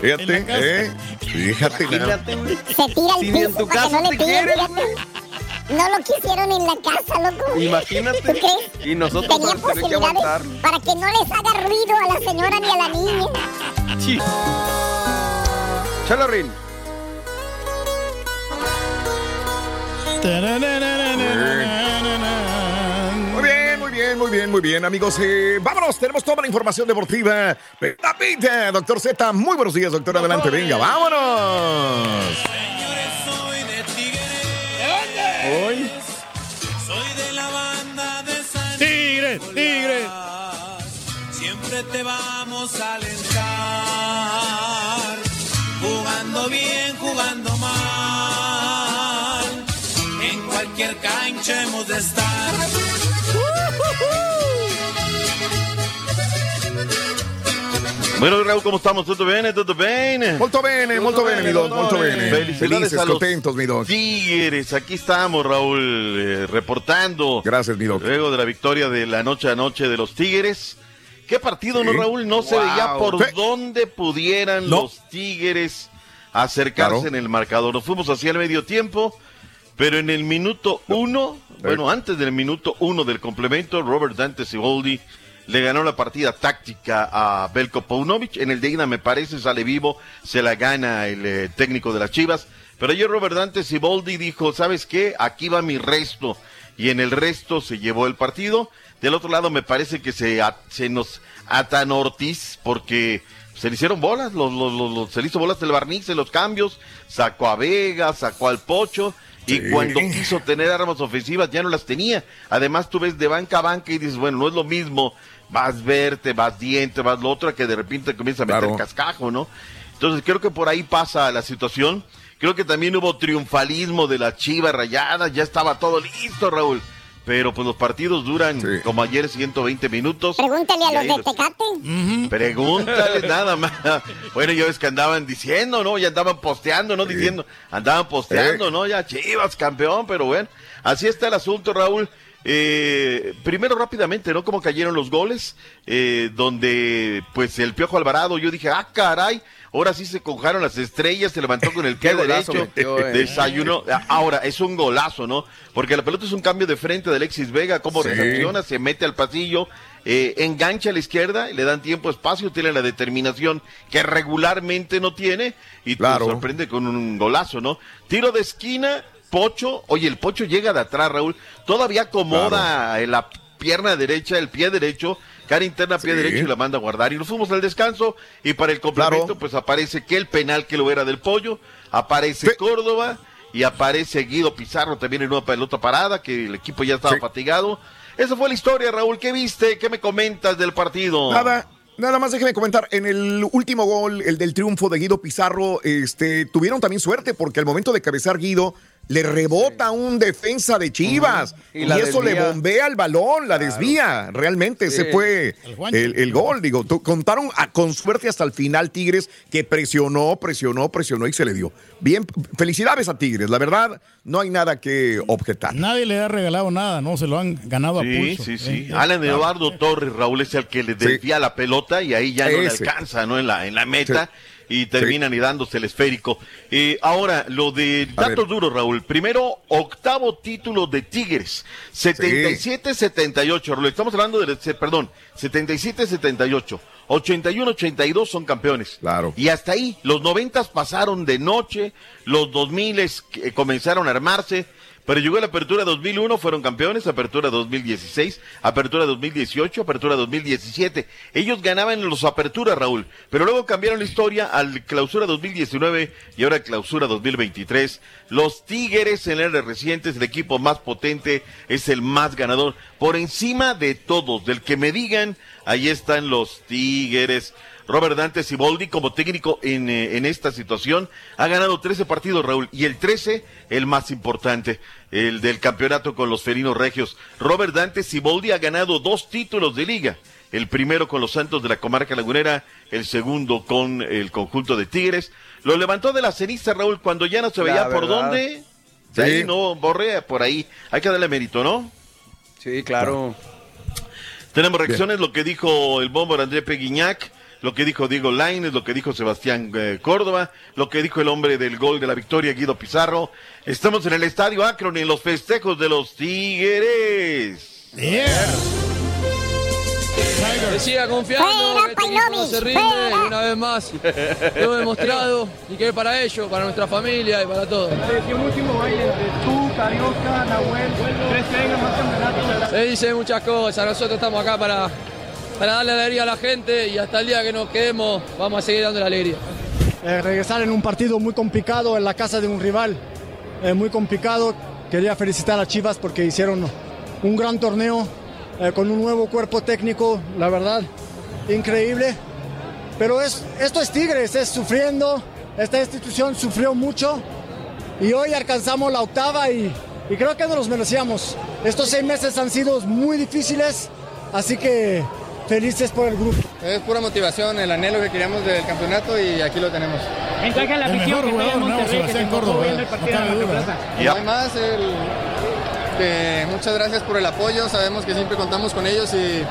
Fíjate. ¿eh? Fíjate, güey. Se tira Si en piso tu para que casa no le fíjate. No lo quisieron en la casa, loco. Imagínate. ¿Tú crees? Y nosotros Tenía vamos a tener que posibilidades aguantar. para que no les haga ruido a la señora ni a la niña. Sí. Chalo, Rin. Muy bien, muy bien, muy bien, muy bien, amigos. Eh, vámonos, tenemos toda la información deportiva. Rapidita, doctor Z. Muy buenos días, doctor. Adelante, venga, vámonos. Tigre. Siempre te vamos a alentar. Jugando bien, jugando mal. En cualquier cancha hemos de estar. Bueno, Raúl, ¿cómo estamos? ¿Todo bien? ¿Todo bien? Molto bene, molto bene, mi doc, molto bene. Felices, a los contentos, mi doc. Tigres, aquí estamos, Raúl, eh, reportando. Gracias, mi doc. Luego de la victoria de la noche a noche de los Tigres. ¿Qué partido, no. Raúl? No se veía por Sí. dónde pudieran No. los Tigres acercarse Claro. en el marcador. Nos fuimos hacia el medio tiempo, pero en el minuto uno, bueno, antes del minuto uno del complemento, Robert Dante Siboldi le ganó la partida táctica a Belko Paunovic. En el ida, me parece, sale vivo, se la gana el eh, técnico de las Chivas. Pero ayer Robert Dante Siboldi dijo, ¿sabes qué? Aquí va mi resto. Y en el resto se llevó el partido. Del otro lado me parece que se, a- se nos atan Ortiz porque se le hicieron bolas, los, los, los- los- se le hizo bolas el barniz en los cambios, sacó a Vega, sacó al Pocho. Y Sí. cuando quiso tener armas ofensivas ya no las tenía. Además tú ves de banca a banca y dices, bueno, no es lo mismo vas verte, vas diente, vas lo otro, que de repente comienza a meter Claro. cascajo, ¿no? Entonces creo que por ahí pasa la situación. Creo que también hubo triunfalismo de la Chiva Rayada, ya estaba todo listo, Raúl. Pero pues los partidos duran como ayer 120 minutos. Pregúntale a los de Tecate. Pregúntale [laughs] nada más. Bueno, yo ves que andaban diciendo, ¿no? Ya andaban posteando, ¿no? Diciendo, andaban posteando, ¿no? Ya Chivas campeón, pero bueno, así está el asunto, Raúl. Eh, primero rápidamente, ¿no? Cómo cayeron los goles, eh, donde pues el Piojo Alvarado, yo dije, ah, caray, ahora sí se conjaron las estrellas, se levantó con el [laughs] pie derecho, metió, eh. desayunó. Ahora, es un golazo, ¿no? Porque la pelota es un cambio de frente de Alexis Vega, cómo Sí. reacciona, se mete al pasillo, eh, engancha a la izquierda, le dan tiempo, espacio, tiene la determinación que regularmente no tiene y Claro. te sorprende con un golazo, ¿no? Tiro de esquina, Pocho, oye, el Pocho llega de atrás, Raúl, todavía acomoda la pierna derecha, el pie derecho, cara interna, pie Sí. derecho y la manda a guardar. Y nos fuimos al descanso y para el complemento Claro. pues aparece que el penal que lo era del Pollo, aparece Córdoba y aparece Guido Pizarro también en una pelota parada, que el equipo ya estaba Sí. fatigado. Esa fue la historia, Raúl. ¿Qué viste? ¿Qué me comentas del partido? Nada, nada más déjeme comentar. En el último gol, el del triunfo de Guido Pizarro, este, tuvieron también suerte porque al momento de cabezar Guido, le rebota un defensa de Chivas. Y eso le bombea el balón, la desvía. Realmente, ese Sí. fue El Juancho. el, el gol. Digo, contaron a- con suerte hasta el final Tigres, que presionó, presionó, presionó y se le dio. Bien, felicidades a Tigres. La verdad, no hay nada que objetar. Nadie le ha regalado nada, ¿no? Se lo han ganado a Sí, pulso. sí, sí. Eh, Alan. Eduardo Torres, Raúl, es el que le desvía la pelota y ahí ya no le alcanza, ¿no? En la, en la meta y terminan y dándose el esférico. Eh, ahora, lo de datos duros, Raúl. Primero, octavo título de Tigres. 77-78, Raúl. Estamos hablando de, se- perdón, 77-78. 81-82 son campeones. Claro. Y hasta ahí, los 90 pasaron de noche, los 2000 comenzaron a armarse, Pero llegó la apertura 2001, fueron campeones, apertura 2016, apertura 2018, apertura 2017. Ellos ganaban en los aperturas, Raúl, pero luego cambiaron la historia al clausura 2019 y ahora clausura 2023. Los Tigres en eras recientes, el equipo más potente, es el más ganador. Por encima de todos, del que me digan, ahí están los Tigres. Robert Dante Siboldi como técnico en, eh, en esta situación ha ganado 13 partidos, Raúl, y el 13, el más importante, el del campeonato con los felinos regios. Robert Dante Siboldi ha ganado dos títulos de liga. El primero con los Santos de la Comarca Lagunera, el segundo con el conjunto de Tigres. Lo levantó de la ceniza, Raúl, cuando ya no se veía por dónde. Sí. Ahí no, borrea por ahí. Hay que darle mérito, ¿no? Sí, claro. Tenemos reacciones, lo que dijo el bombo André Peguiñac, lo que dijo Diego Lainez, lo que dijo Sebastián eh, Córdoba, lo que dijo el hombre del gol de la victoria, Guido Pizarro. Estamos en el Estadio Akron en los festejos de los Tigres. Que siga confiando, que este no se rinde y una vez más lo he demostrado y que es para ellos, para nuestra familia y para todos. un último baile entre tú, Carioca, Nahuel, tres que vengan más campeonatos. Se dice muchas cosas, nosotros estamos acá para, para darle alegría a la gente y hasta el día que nos quedemos vamos a seguir dando la alegría. Eh, regresar en un partido muy complicado en la casa de un rival, eh, muy complicado. Quería felicitar a Chivas porque hicieron un gran torneo eh, con un nuevo cuerpo técnico, la verdad, increíble. Pero es, esto es Tigres, es sufriendo. Esta institución sufrió mucho y hoy alcanzamos la octava y, y creo que nos los merecíamos. Estos seis meses han sido muy difíciles, así que felices por el grupo. Es pura motivación, el anhelo que queríamos del campeonato y aquí lo tenemos. Mensaje a la El afición mejor que está en jugador, ¿no? Monterrey, que se Sebastián enfocó Córdoba, viendo el partido No la. Plaza. No hay más, el- que muchas gracias por el apoyo, sabemos que siempre contamos con ellos y,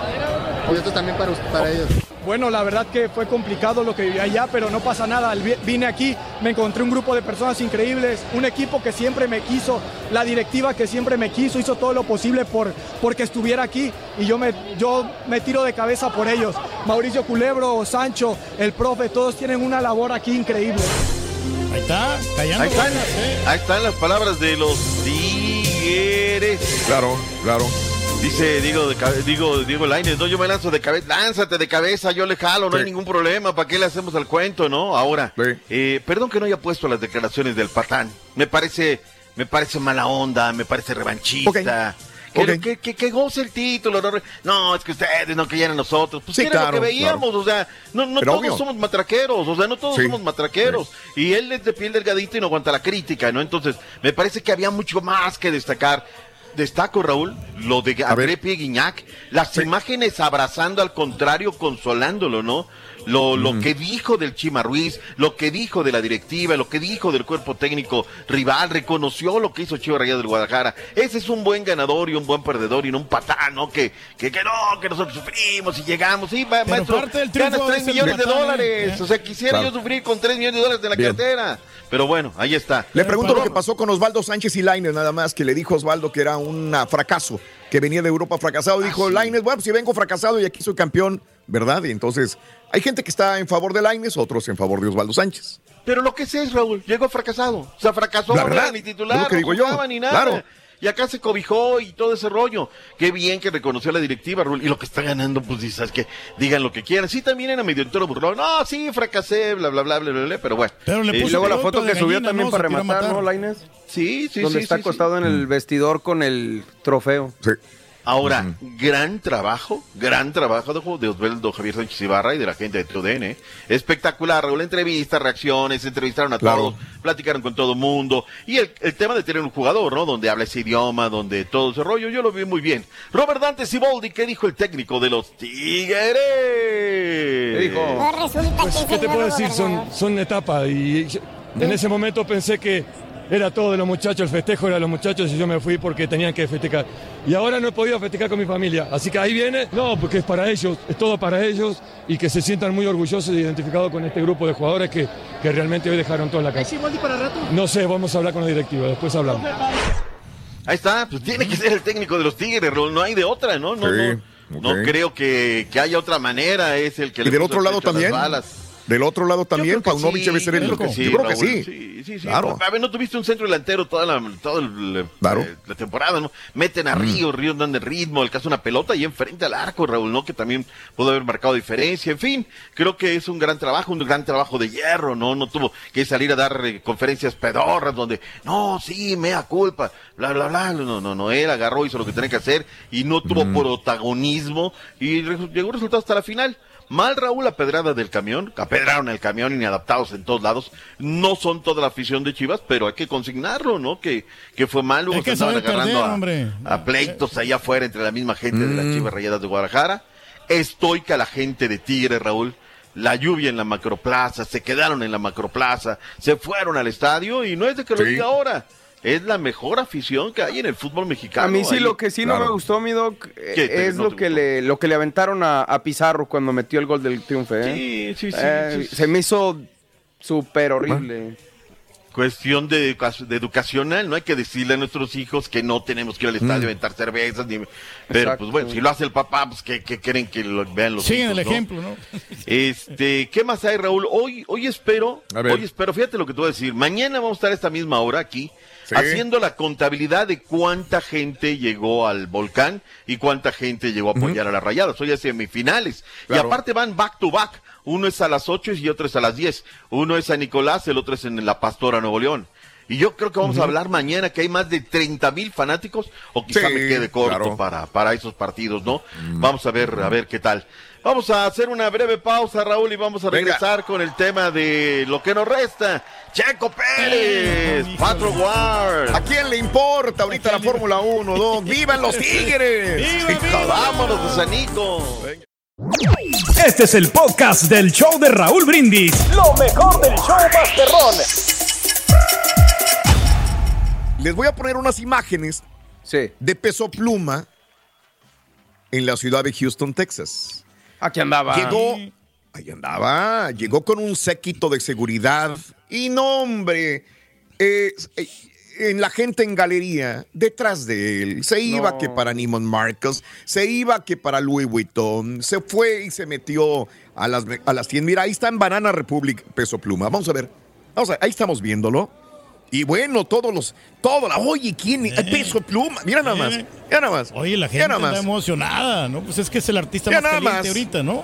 y esto también para, para ellos. Bueno, la verdad que fue complicado lo que viví allá, pero no pasa nada. Vine aquí, me encontré un grupo de personas increíbles, un equipo que siempre me quiso, la directiva que siempre me quiso, hizo todo lo posible por porque estuviera aquí y yo me, yo me tiro de cabeza por ellos. Mauricio Culebro, Sancho, el profe, todos tienen una labor aquí increíble. Ahí está, callando Ahí están, ¿eh? ahí están las palabras de los Tigres. Claro, claro. Dice Diego, de, cabe- Diego, Lainez, no, yo me lanzo de cabeza, lánzate de cabeza, yo le jalo, no hay ningún problema, ¿para qué le hacemos al cuento, no? Ahora, eh, perdón que no haya puesto las declaraciones del patán, me parece, me parece mala onda, me parece revanchista. Que, que, que- que goce el título, no, no, es que ustedes no querían a nosotros, pues Sí, era claro, lo que veíamos, claro. o sea, no, no todos obvio. somos matraqueros, o sea, no todos Sí, somos matraqueros, y él es de piel delgadita y no aguanta la crítica, ¿no? Entonces, me parece que había mucho más que destacar. Destaco, Raúl, lo de André Pierre Guignac, las imágenes abrazando al contrario, consolándolo, ¿no? Lo, lo que dijo del Chima Ruiz, lo que dijo de la directiva, lo que dijo del cuerpo técnico rival, reconoció lo que hizo Chivas Rayadas del Guadalajara. Ese es un buen ganador y un buen perdedor y no un patán, ¿no? Que, que, que no, que nosotros sufrimos y llegamos. Sí, ma- Pero maestro, ganas triunfo 3 es el millones de patán, dólares. ¿eh? O sea, quisiera Claro. yo sufrir con 3 millones de dólares de la Bien. cartera. Pero bueno, ahí está. Le pregunto lo que pasó con Osvaldo Sánchez y Lainez, nada más, que le dijo Osvaldo que era un fracaso, que venía de Europa fracasado. Dijo Lainez, bueno, pues si vengo fracasado y aquí soy campeón, ¿verdad? Y entonces hay gente que está en favor de Lainez, otros en favor de Osvaldo Sánchez. Pero lo que sé es, Raúl, llegó fracasado. O sea, fracasó, La no verdad, era ni titular, lo que no digo yo, jugaba ni nada. claro. Y acá se cobijó y todo ese rollo. Qué bien que reconoció a la directiva, Raúl. Y lo que está ganando, pues dices que digan lo que quieran. Sí, también era medio entero burlón. No, sí, fracasé, bla, bla, bla, bla, bla, bla, pero bueno. Pero le puso Y luego la foto que subió también ¿no? para rematar, matar. ¿no, Laines? Sí, sí, Donde sí, está sí, sí. acostado en el vestidor con el trofeo. Sí. Ahora, gran trabajo, gran trabajo de, de Osvaldo Javier Sánchez Ibarra y de la gente de TUDN. ¿eh? Espectacular, Raúl. Entrevistas, reacciones, entrevistaron a Claro. todos, platicaron con todo el mundo. Y el, el tema de tener un jugador, ¿no? Donde habla ese idioma, donde todo ese rollo, yo lo vi muy bien. Robert Dante Siboldi, ¿qué dijo el técnico de los Tigres? ¿Qué dijo? Pues resulta que es ¿qué te puedo decir? Son, son etapas y en ese momento pensé que era todo de los muchachos, el festejo era de los muchachos y yo me fui porque tenían que festejar. Y ahora no he podido festejar con mi familia, así que ahí viene, no, porque es para ellos, es todo para ellos y que se sientan muy orgullosos e identificados con este grupo de jugadores que, que realmente hoy dejaron todo en la ¿Hay casa. Para rato? No sé, vamos a hablar con la directiva, después hablamos. Ahí está, pues tiene que ser el técnico de los Tigres, no hay de otra, ¿no? No, Sí, no, no creo que, que haya otra manera, es el que ¿Y le del otro lado a las también? balas. Del otro lado también, Paunovic sí, debe ser el. yo creo que sí, yo creo que sí. Sí, sí. Claro. A ver, no tuviste un centro delantero toda la, toda el- eh, la temporada, ¿no? Meten a Mm. Río, Río dan de ritmo, el caso una pelota y enfrente al arco, Raúl, ¿no? Que también pudo haber marcado diferencia. En fin, creo que es un gran trabajo, un gran trabajo de hierro, ¿no? No tuvo que salir a dar eh, conferencias pedorras donde, no, sí, mea culpa, bla, bla, bla. No, no, no, él agarró, hizo lo que tenía que hacer y no tuvo protagonismo y llegó resultado hasta la final. Mal Raúl, la pedrada del camión, apedraron el camión inadaptados en todos lados. No son toda la afición de Chivas, pero hay que consignarlo, ¿no? Que, que fue mal, luego Hay que se saber agarrando perder, a, a pleitos allá afuera entre la misma gente de las Mm. Chivas Rayadas de Guadalajara. Estoica la gente de Tigre, Raúl. La lluvia en la macroplaza, se quedaron en la macroplaza, se fueron al estadio y no es de que lo Sí. diga ahora. Es la mejor afición que hay en el fútbol mexicano. A mí sí ahí. lo que sí no me gustó, mi doc, eh, ¿Qué te- es no lo que le lo que le aventaron a, a Pizarro cuando metió el gol del triunfo. ¿eh? Sí, sí, sí, Eh, sí. Se me hizo súper horrible. Cuestión de, de educacional, no hay que decirle a nuestros hijos que no tenemos que ir al estadio Mm. a aventar cervezas, ni- pero Exacto. pues bueno, si lo hace el papá, pues que, que quieren que lo vean los Siguen hijos, el ¿no? ejemplo, ¿no? Este, ¿qué más hay, Raúl? Hoy, hoy espero, hoy espero, fíjate lo que te voy a decir. Mañana vamos a estar a esta misma hora aquí, Sí. haciendo la contabilidad de cuánta gente llegó al volcán y cuánta gente llegó a apoyar a las rayadas. Hoy es semifinales. Claro. Y aparte van back to back. Uno es a las 8 y otro es a las 10. Uno es a Nicolás, el otro es en La Pastora, Nuevo León. Y yo creo que vamos a hablar mañana que hay más de 30 mil fanáticos, o quizá Sí, me quede corto claro. para, para esos partidos, ¿no? Vamos a ver, a ver qué tal. Vamos a hacer una breve pausa, Raúl, y vamos a Venga. regresar con el tema de lo que nos resta. Checo Pérez, Patro Wars. ¿A quién le importa ahorita la Fórmula 1, Doc? ¡Vivan los [laughs] Tigres! Hijo, Vámonos, Gusanico. Este es el podcast del show de Raúl Brindis. Lo mejor del show Masterrón. Les voy a poner unas imágenes de peso pluma en la ciudad de Houston, Texas. Aquí andaba. Llegó, ahí andaba, llegó con un séquito de seguridad y no, hombre, eh, eh, en la gente en galería, detrás de él, se iba No. que para Neiman Marcus, se iba que para Louis Vuitton, se fue y se metió a las, a las tiendas. Mira, ahí está en Banana Republic Peso Pluma. Vamos a ver, vamos a, ahí estamos viéndolo. Y bueno, todos los, todo la, oye, ¿quién? Peso Pluma, mira nada más, mira nada más. Eh. Oye, la gente está emocionada, ¿no? Pues es que es el artista más caliente más. ahorita, ¿no?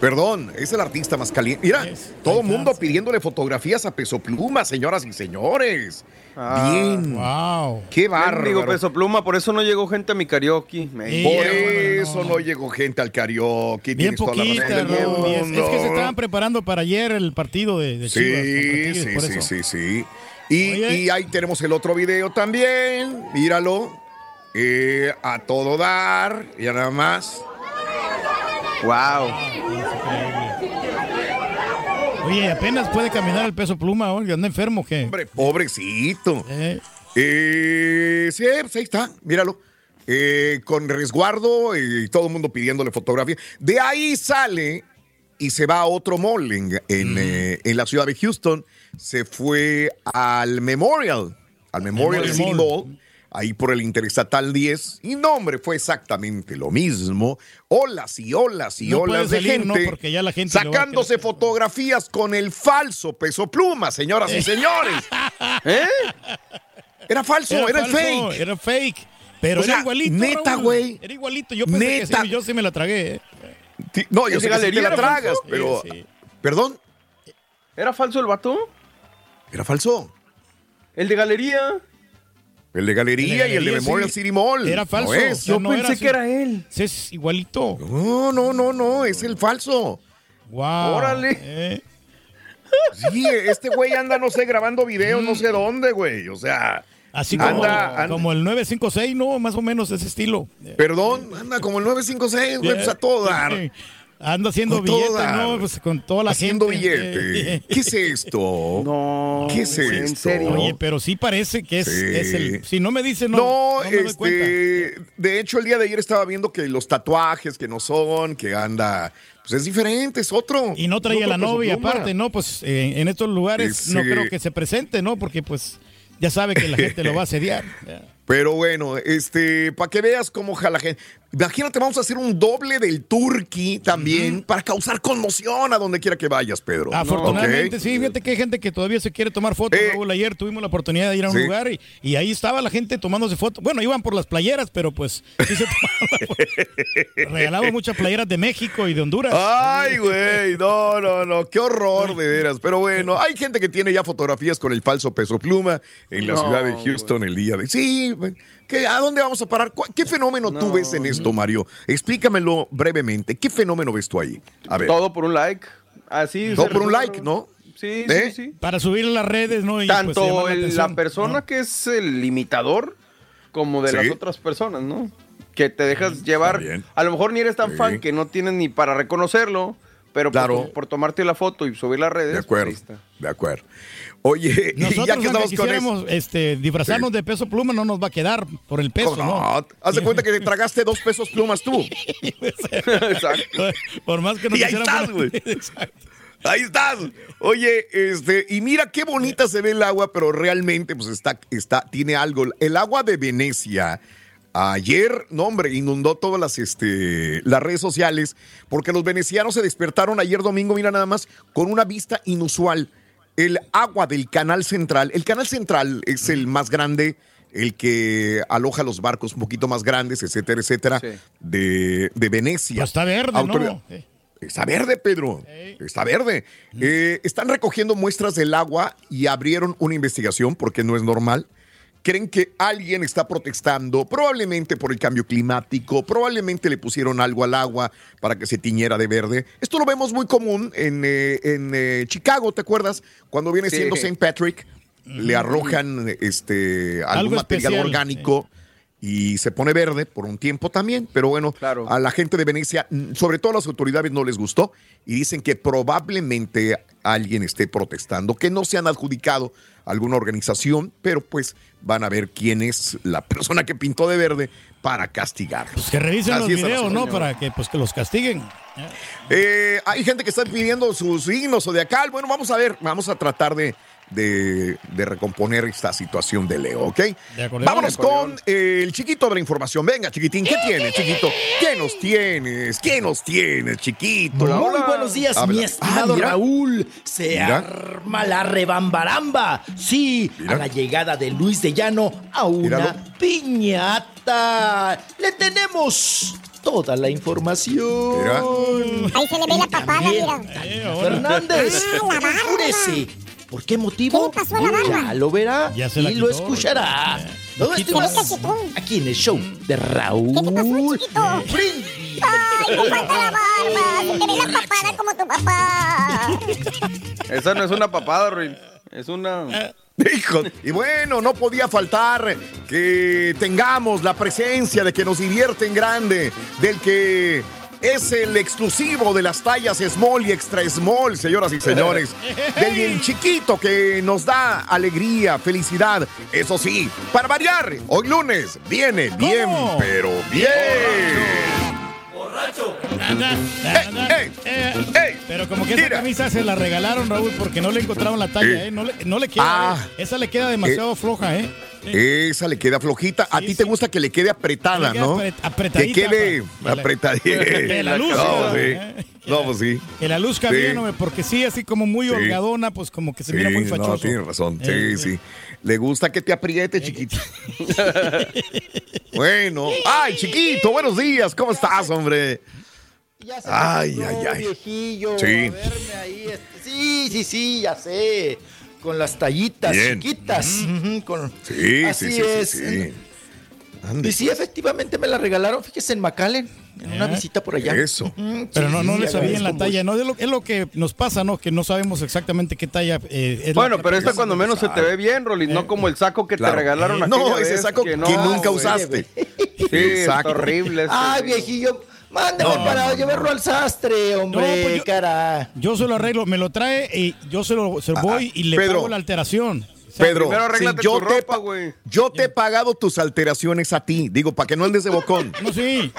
Perdón, es el artista más caliente. Mira, todo el mundo pidiéndole fotografías a Peso Pluma, señoras y señores. Bien. Wow. Qué bárbaro. Digo peso pluma, por eso no llegó gente a mi karaoke. Me Por eso no llegó gente al karaoke. Bien poquita, bien- Es mundo. que se estaban preparando para ayer el partido de, de Sí, sí, por sí, eso. sí, sí. Y, y ahí tenemos el otro video también. Míralo. Eh, a todo dar. Ya nada más. Wow. Oye, apenas puede caminar el peso pluma, oye, anda enfermo, ¿qué? Hombre, pobrecito. Eh, sí, pues ahí está, míralo. Eh, con resguardo y todo el mundo pidiéndole fotografía. De ahí sale y se va a otro mall en, en, eh, en la ciudad de Houston. Se fue al Memorial, al Memorial Memorial City Mall. Mall, ahí por el Interestatal 10. Y no, hombre, fue exactamente lo mismo. Olas y olas y No olas de salir, ¿no? gente Porque ya la gente sacándose fotografías con el falso peso pluma, señoras y señores. [laughs] ¿Eh? Era falso, era, el falso, fake. Era fake. Pero O era igualito. neta, güey. Era igualito. Yo pensé Neta. que sí, yo sí me la tragué. eh. No, yo ¿El sé de que sí te galería la tragas, falso? pero. Sí, sí. ¿Perdón? ¿Era falso el vato? Era falso. ¿El de galería? El de Galería El de y el de Memorial sí. City Mall. Era falso. No es. Yo no pensé que era él. Sí, Es igualito. No, no, no, no, es el falso. Wow. Órale. Eh, Sí, este güey anda, no sé, grabando videos, no sé dónde, güey. O sea. Así como, Anda, anda. como el 956, ¿no? Más o menos ese estilo. Perdón, anda como el 956, güey, pues a todo dar. Anda haciendo billetes. ¿no? Pues con toda la Haciendo gente. billete. [laughs] ¿Qué es esto? No. ¿Qué es ¿en esto? serio? Oye, pero sí parece que es, Sí. es el. Si no me dice, no. No, no me doy cuenta. este, de hecho el día de ayer estaba viendo que los tatuajes que no son, que anda, pues es diferente, es otro. Y no traía la otro novia, aparte, ¿no? Pues eh, en estos lugares Sí, no creo que se presente, ¿no? Porque pues ya sabe que la gente lo va a asediar. [laughs] Pero bueno, este, para que veas cómo jala gente. Imagínate, vamos a hacer un doble del Turkey también para causar conmoción a donde quiera que vayas, Pedro. Afortunadamente, Ok. sí, fíjate que hay gente que todavía se quiere tomar fotos. Raúl, ayer tuvimos la oportunidad de ir a un Eh. sí. lugar y, y ahí estaba la gente tomándose fotos. Bueno, iban por las playeras, pero pues sí se [laughs] Regalaban muchas playeras de México y de Honduras. Ay, güey, no, no, no, qué horror de veras. Pero bueno, hay gente que tiene ya fotografías con el falso peso pluma en la No, ciudad de Houston el día de. Sí, güey, ¿qué- ¿a dónde vamos a parar? ¿Cuál- ¿Qué fenómeno tú ves en esto, Mario? Explícamelo brevemente. ¿Qué fenómeno ves tú ahí? A ver. Todo por un like. Así. Todo por un like, ¿no? Sí, ¿Eh? sí, sí. Para subir a las redes, ¿no? Y, pues, Tanto la el- la, persona que es el imitador como de Sí. las otras personas, ¿no? Que te dejas llevar. bien. A lo mejor ni eres tan Sí. fan que no tienes ni para reconocerlo, pero por Claro. to- por, tomarte la foto y subir las redes. De acuerdo, pues ahí está. de acuerdo. Oye, [laughs] Nosotros, ya que estamos con quisiéramos eso. este, disfrazarnos de peso pluma, no nos va a quedar por el peso, ¿no? No, haz de cuenta que te tragaste dos pesos plumas tú. [laughs] Exacto. Por más que no Y ahí estás, güey. [laughs] Exacto. Ahí estás. Oye, este, y mira qué bonita se ve el agua, pero realmente, pues está, está, tiene algo. El agua de Venecia. Ayer, no hombre, inundó todas las, este, las redes sociales porque los venecianos se despertaron ayer domingo, mira nada más, con una vista inusual. El agua del canal central, el canal central es el más grande, el que aloja los barcos un poquito más grandes, etcétera, etcétera, de, de Venecia. Pues está verde, Autoridad- ¿no? Está verde, Pedro. Está verde. Eh, están recogiendo muestras del agua y abrieron una investigación porque no es normal. Creen que alguien está protestando, probablemente por el cambio climático, probablemente le pusieron algo al agua para que se tiñera de verde. Esto lo vemos muy común en, eh, en, eh, Chicago, ¿te acuerdas? Cuando viene Sí. siendo St. Patrick, le arrojan este, algún Algo material especial, orgánico y se pone verde por un tiempo también, pero bueno, a la gente de Venecia, mm, sobre todo a las autoridades, no les gustó y dicen que probablemente alguien esté protestando, que no se han adjudicado a alguna organización, pero pues van a ver quién es la [laughs] persona que pintó de verde para castigarlos. Pues que revisen Así los videos. ¿no? Para que, pues, que los castiguen. Eh, hay gente que está pidiendo sus signos o de acá. Bueno, vamos a ver, vamos a tratar de, de, de recomponer esta situación de Leo, ¿ok? De acuerdo. Vámonos De con eh, el chiquito de la información. Venga, chiquitín, ¿qué tienes, chiquito? ¿Qué nos tienes? ¿Qué nos tienes, chiquito? Muy buenos días, Habla. mi estimado Ah, mira. Raúl. Se Mira. arma la rebambaramba. Sí, a la llegada de Luis de Llano a una Míralo. piñata. Le tenemos toda la información. Mira. Ahí se le ve la papada, mira. Fernández, Ah, la. ¿Por qué motivo? ¿Qué le pasó a la barba? Ya lo verá Ya se la y lo escuchará. Todo esto más aquí en el show de Raúl. ¿Qué te pasó, chiquito? Ay, te falta la barba. Se te ve la papada como tu papá. Esa no es una papada, Ruin. Es una. Hijo, y bueno, no podía faltar que tengamos la presencia de que nos divierte en grande, del que es el exclusivo de las tallas small y extra small, señoras y señores, [laughs] del el chiquito que nos da alegría, felicidad. Eso sí, para variar, hoy lunes viene bien, ¿Cómo? pero bien. ¡Ey! Eh, ¡Ey! Pero como que esa Mira. camisa se la regalaron, Raúl, porque no le encontraron la talla, Sí. ¿eh? No le, no le queda. Ah. ¿eh? Esa le queda demasiado floja, ¿eh? Esa le queda flojita. A ti te gusta que le quede apretada, Que quede ¿no? Que apretadita, quede pa- [laughs] que la- apretadita. que la luzca, No, sí. ¿eh? No, pues sí. Que la luzca Sí. bien, hombre, porque sí, así como muy Sí. holgadona, pues como que se Sí, mira muy no, fachoso. tienes razón. Sí, Eh, sí. Le gusta que te apriete, chiquito. [laughs] bueno. Ay, chiquito, buenos días. ¿Cómo estás, hombre? Ya se Ay, ay, ay. viejillo, Sí. a verme ahí, este, sí, sí, sí, ya sé. Con las tallitas Bien. chiquitas. con- Sí, Así sí, sí, es. sí. Y sí, efectivamente me la regalaron, fíjese, en McAllen, en una ¿Eh? visita por allá. Eso. Pero sí, no, no le sabían la agradezco talla, ¿no? Es lo, es lo que nos pasa, ¿no? Que no sabemos exactamente qué talla eh, es la Bueno, pero esta cuando menos se te ve bien, Rolly, no como el saco que Claro. te regalaron Eh, no, ese saco que nunca güey. usaste. Sí, Exacto. horrible. ese, Ay, güey. viejillo, mándame No, para no, no, llevarlo no. al sastre, hombre, No, pues yo- cara. Yo se lo arreglo, me lo trae y yo se lo, se lo voy y le Ah, Pedro. pago la alteración. O sea, Pedro, primero si arréglate yo, tu te, ropa, pa- güey. yo te he pagado tus alteraciones a ti. Digo, para que no andes de bocón. No, sí.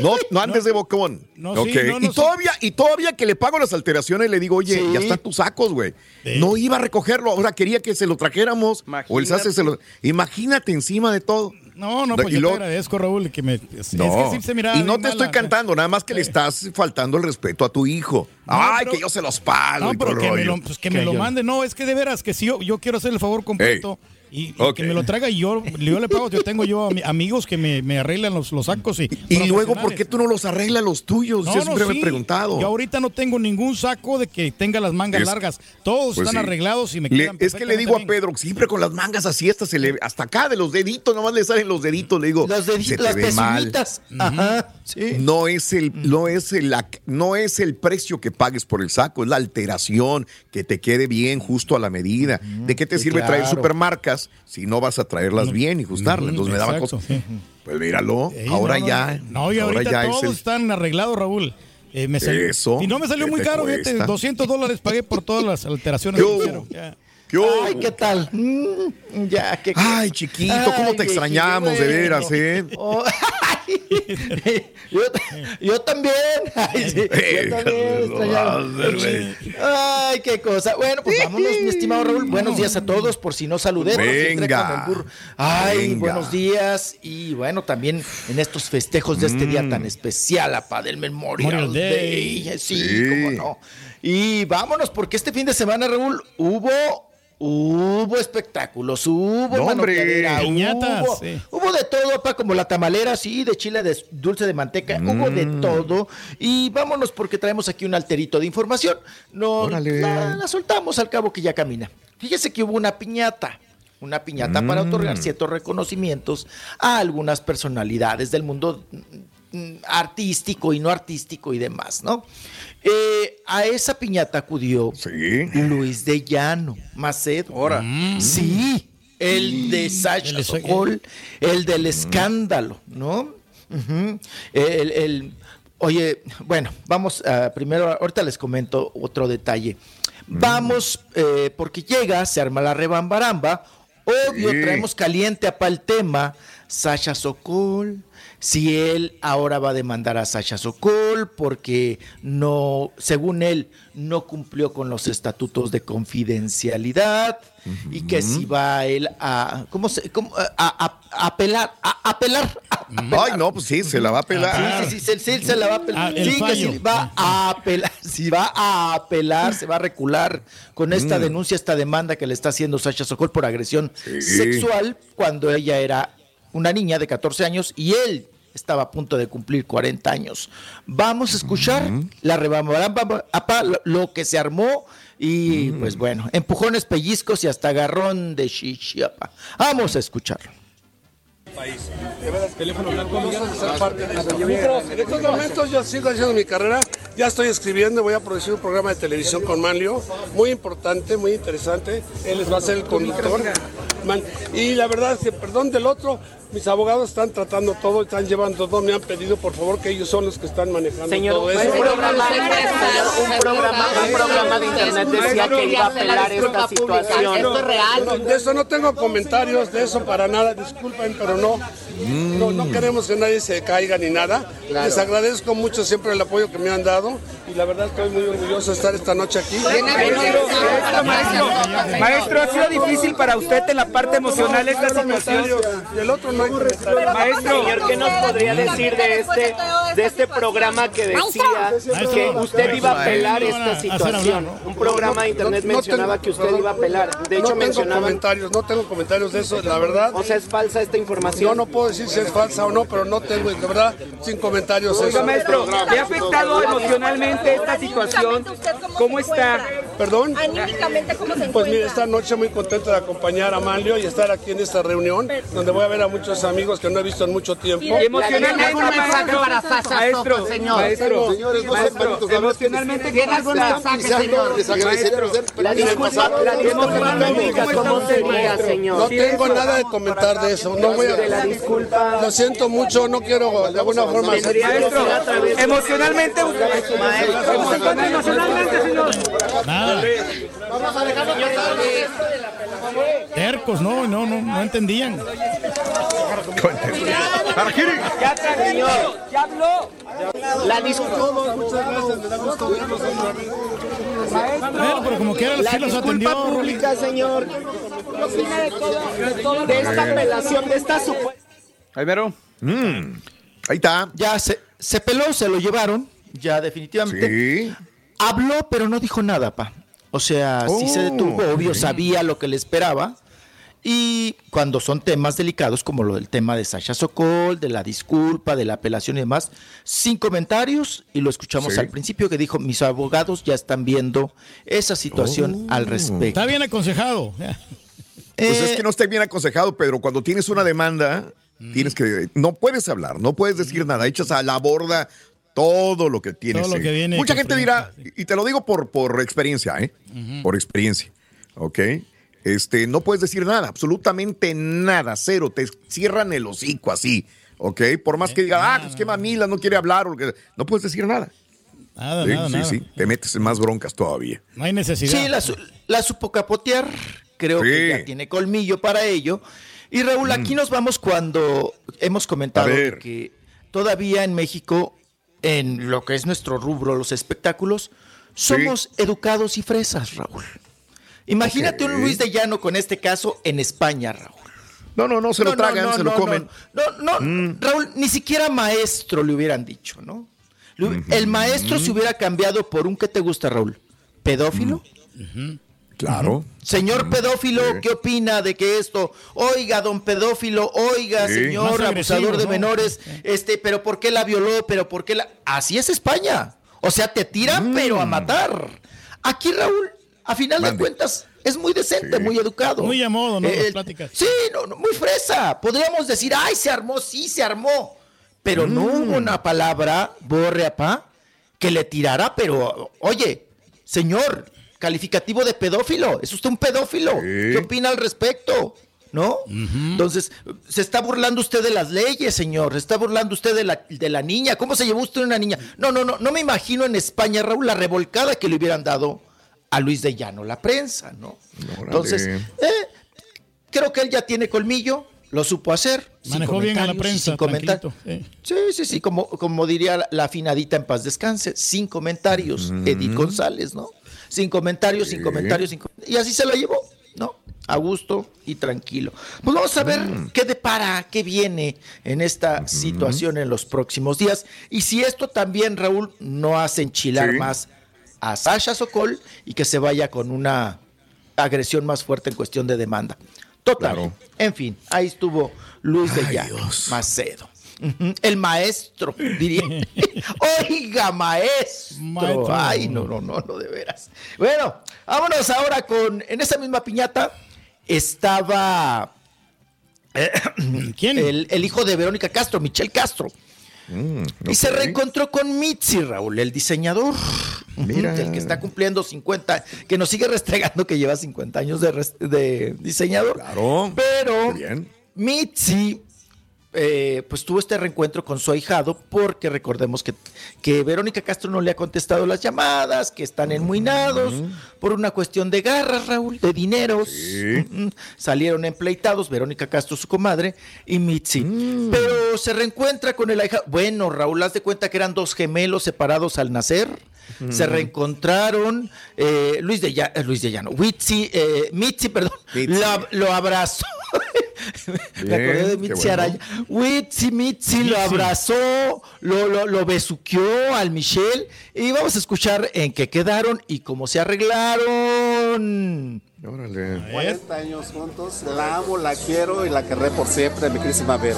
No, no andes de bocón. No, Ok. sí, no, no, y sí. todavía, y todavía que le pago las alteraciones, le digo, oye, Sí. ya están tus sacos, güey. No iba a recogerlo, ahora quería que se lo trajéramos. O el Sase se lo. Imagínate encima de todo. No, no, pues y yo te agradezco, Raúl, que me... Es, No. es que sí se miraba y no te estoy cantando, nada más que le estás faltando el respeto a tu hijo. Ay, pero- que yo se los pago. No, pero el que me lo, pues que me lo mande. No, es que de veras, que si yo, yo quiero hacer el favor completo y, que me lo traiga y yo, yo le pago. Yo tengo yo ami- amigos que me, me arreglan los, los sacos y. Y luego, ¿por qué tú no los arreglas los tuyos? No, yo no, siempre me he preguntado. Yo ahorita no tengo ningún saco de que tenga las mangas Es- largas. Todos Pues están sí. arreglados y me Le- quedan es que le digo a Pedro, siempre con las mangas así, hasta, se le, hasta acá de los deditos, nomás le salen los deditos, le digo, Los deditos, se te las ve mal. pezuñitas. Ajá, sí. No es el, no es el, no es el precio que pagues por el saco, es la alteración, que te quede bien, justo a la medida. ¿De qué te sirve traer claro. Si no vas a traerlas bien y ajustarlas? Entonces me daba exacto, cosa. sí. Pues míralo, ahora no, ya, No, y ahora ya todos es el están arreglados, Raúl. Eh, me salió- Eso, Y no me salió ¿qué muy caro, fíjate, cuesta? 200 dólares pagué por todas las [laughs] alteraciones ¿Qué que. ¿Qué hubo? Ay, ¿qué tal? Mm, ya, qué Ay, chiquito, cómo Ay, te extrañamos, de veras, ¿eh? Oh, yo, yo también. Ay, sí, yo también. Ay, qué cosa. Bueno, pues vámonos, mi estimado Raúl. [laughs] Buenos días a todos, por si no saludé. Venga. Ay, Venga. buenos días. Y bueno, también en estos festejos de este día tan especial, apa, del Memorial, Memorial Day. Day. Sí, Sí. cómo no. Y vámonos, porque este fin de semana, Raúl, hubo. Hubo espectáculos, hubo No, hombre. Piñatas, hubo, sí. hubo de todo, apa, como la tamalera, sí, de chile de dulce de manteca, hubo de Mm. todo. Y vámonos porque traemos aquí un alterito de información. No, la, la soltamos al cabo que ya camina. Fíjese que hubo una piñata. Una piñata para Mm. otorgar ciertos reconocimientos a algunas personalidades del mundo artístico y no artístico y demás, ¿no? Eh, a esa piñata acudió Luis de Llano, Macedo. Ahora. Sí, el de Sasha El Sokol, el del escándalo, ¿no? El, el- oye, bueno, vamos a, primero, ahorita les comento otro detalle. Vamos, eh, porque llega, se arma la rebambaramba. Obvio, Sí. traemos caliente a el tema. Sasha Sokol, si él ahora va a demandar a Sasha Sokol porque no, según él, no cumplió con los estatutos de confidencialidad y que si va él a, ¿cómo se, cómo, a, a- a apelar, a apelar, a Ay, no, pues sí, se la va a pelar. Sí, sí, sí, sí, sí, se la va a apelar. Ah, sí, que si va a apelar, [laughs] si va a apelar, se va a recular con esta Mm. denuncia, esta demanda que le está haciendo Sasha Sokol por agresión sexual cuando ella era una niña de 14 años y él estaba a punto de cumplir 40 años. Vamos a escuchar la rebambaramba, apa, lo, lo que se armó y pues bueno, empujones, pellizcos y hasta agarrón de chichiapa. Vamos a escucharlo. En estos momentos yo sigo haciendo mi carrera, ya estoy escribiendo, voy a producir un programa de televisión con Manlio, muy importante, muy interesante, él va a ser el conductor. Man- Y la verdad es que, perdón del otro, mis abogados están tratando todo, están llevando todo, me han pedido por favor que ellos son los que están manejando Señor, todo eso. un programa, un programa, un programa de internet decía que iba a apelar esta situación. Esto es real. de eso no tengo comentarios, de eso para nada, disculpen, pero no. No, no queremos que nadie se caiga ni nada. Les agradezco mucho siempre el apoyo que me han dado y la verdad estoy muy orgulloso de estar esta noche aquí. Maestro, maestro, ¿ha sido difícil para usted en la parte emocional esta situación? Del otro no hay. Maestro, señor, ¿qué nos podría decir de este, de este programa que decía que usted iba a apelar esta situación? Un programa de internet mencionaba tengo- que usted iba a apelar. De hecho, no tengo mencionaban... comentarios, no tengo comentarios de eso, la verdad. O sea, ¿es falsa esta información? No, no puedo decir si es falsa o no, pero no tengo, de verdad, sin comentarios Oiga, eso. maestro, ¿le ha afectado emocionalmente esta situación? ¿Cómo está? ¿Perdón? Anímicamente, ¿cómo se Pues mire, esta noche muy contento de acompañar a Manlio y estar aquí en esta reunión, donde voy a ver a muchos amigos que no he visto en mucho tiempo. Y emocionalmente, maestro, maestro, señor. maestro, Señores, no maestro, emocionalmente, ¿Tiene algún mensaje, señor? Les agradecería La disculpa, la disculpa, ¿cómo sería, señor? No tengo nada de comentar de eso. No voy a. La disculpa. Lo siento mucho, no quiero de alguna forma. Maestro, emocionalmente, emocionalmente, señor. Nada. Vamos a dejarlo Tercos, no, no, no, no entendían. Ya tranquilo, ya habló. La disculpa. Bueno, pero como quiera, La sí los atendió, pública, señor. ¿Qué opina de todo? De esta apelación, de esta supuesta. Ahí mero. Mm, ahí está. Ya se, se peló, se lo llevaron, ya definitivamente. Sí. Habló, pero no dijo nada, pa. O sea, sí se Oh, detuvo, obvio, ok. sabía lo que le esperaba. Y cuando son temas delicados, como lo del tema de Sasha Sokol, de la disculpa, de la apelación y demás, sin comentarios, y lo escuchamos Sí. al principio que dijo, mis abogados ya están viendo esa situación Oh. al respecto. Está bien aconsejado. [laughs] Pues Eh, es que no esté bien aconsejado, Pedro. Cuando tienes una demanda, tienes que. No puedes hablar, no puedes decir nada. Echas a la borda todo lo que tienes. Todo lo eh. que viene Mucha gente dirá, y te lo digo por, por experiencia, ¿eh? Por experiencia. ¿Ok? Este, no puedes decir nada, absolutamente nada, cero. Te cierran el hocico así. ¿Ok? Por más que diga, ah, pues qué mamila, no quiere hablar. o que- no puedes decir nada. Nada, Sí, nada, sí, nada. sí. Te metes en más broncas todavía. No hay necesidad. Sí, la, su- la supo capotear. Creo que ya tiene colmillo para ello. Y Raúl, aquí nos vamos cuando hemos comentado que todavía en México, en lo que es nuestro rubro, los espectáculos, somos educados y fresas, Raúl. Imagínate un Luis de Llano con este caso en España, Raúl. No, no, no, se lo No, tragan, no, se lo comen. No, no, no, Raúl, ni siquiera maestro le hubieran dicho, ¿no? El maestro se hubiera cambiado por un que te gusta, Raúl. ¿Pedófilo? Claro. Señor pedófilo, ¿qué opina de que esto? Oiga, don pedófilo, oiga, Sí. señor abusador de ¿no? menores, este, pero ¿por qué la violó? Pero ¿por qué la...? Así es España. O sea, te tiran, pero a matar. Aquí, Raúl, a final de cuentas, es muy decente, muy educado. Muy a modo, ¿no? Eh, Las pláticas. Sí, no, no, muy fresa. Podríamos decir, ay, se armó, sí, se armó. Pero no hubo una palabra, borre apá, que le tirara, pero, oye, señor, calificativo de pedófilo, es usted un pedófilo. ¿Qué opina al respecto? ¿No? Entonces, se está burlando usted de las leyes, señor. Se está burlando usted de la, de la niña. ¿Cómo se llevó usted una niña? No, no, no, no me imagino en España, Raúl, la revolcada que le hubieran dado a Luis de Llano, la prensa, ¿no? Entonces, eh, creo que él ya tiene colmillo, lo supo hacer. sin Manejó bien a la prensa, sin comentar- sí. Sí, sí, como, como diría la, afinadita en paz descanse, sin comentarios, Edith González, ¿no? Sin comentarios, sin comentarios, sin com- y así se la llevó, ¿no? A gusto y tranquilo. Pues vamos a ver qué depara, qué viene en esta situación en los próximos días. Y si esto también, Raúl, no hace enchilar Sí. más a Sasha Sokol y que se vaya con una agresión más fuerte en cuestión de demanda. Total. Claro. En fin, ahí estuvo Luis de Llano, Macedo. El maestro, diría. [laughs] Oiga, maestro. Maestro. Ay, no, no, no, no, de veras. Bueno, vámonos ahora con. En esa misma piñata estaba. eh, ¿Quién? El, el hijo de Verónica Castro, Michel Castro. Mm, Y se reencontró con Mitzi, Raúl, el diseñador. Mira. El que está cumpliendo 50, que nos sigue restregando que lleva 50 años de, de diseñador. Claro. Pero bien. Mitzi, eh, pues tuvo este reencuentro con su ahijado, porque recordemos que, que Verónica Castro no le ha contestado las llamadas, que están enmuinados por una cuestión de garras, Raúl, de dineros. Salieron empleitados, Verónica Castro, su comadre, y Mitzi. Pero se reencuentra con el ahijado. Bueno, Raúl, haz de cuenta que eran dos gemelos separados al nacer. Se reencontraron. eh, Luis de Llano, Luis de Llano, Mitzi, eh, Mitzi, perdón, Mitzi. la- lo abrazó. [laughs] Me acordé de Mitzi bueno. Araya. Mitzi, Mitzi lo abrazó, lo, lo, lo besuqueó al Michelle. Y vamos a escuchar en qué quedaron y cómo se arreglaron. Órale. 40 años juntos, la amo, la quiero y la querré por siempre, mi querísima Ver.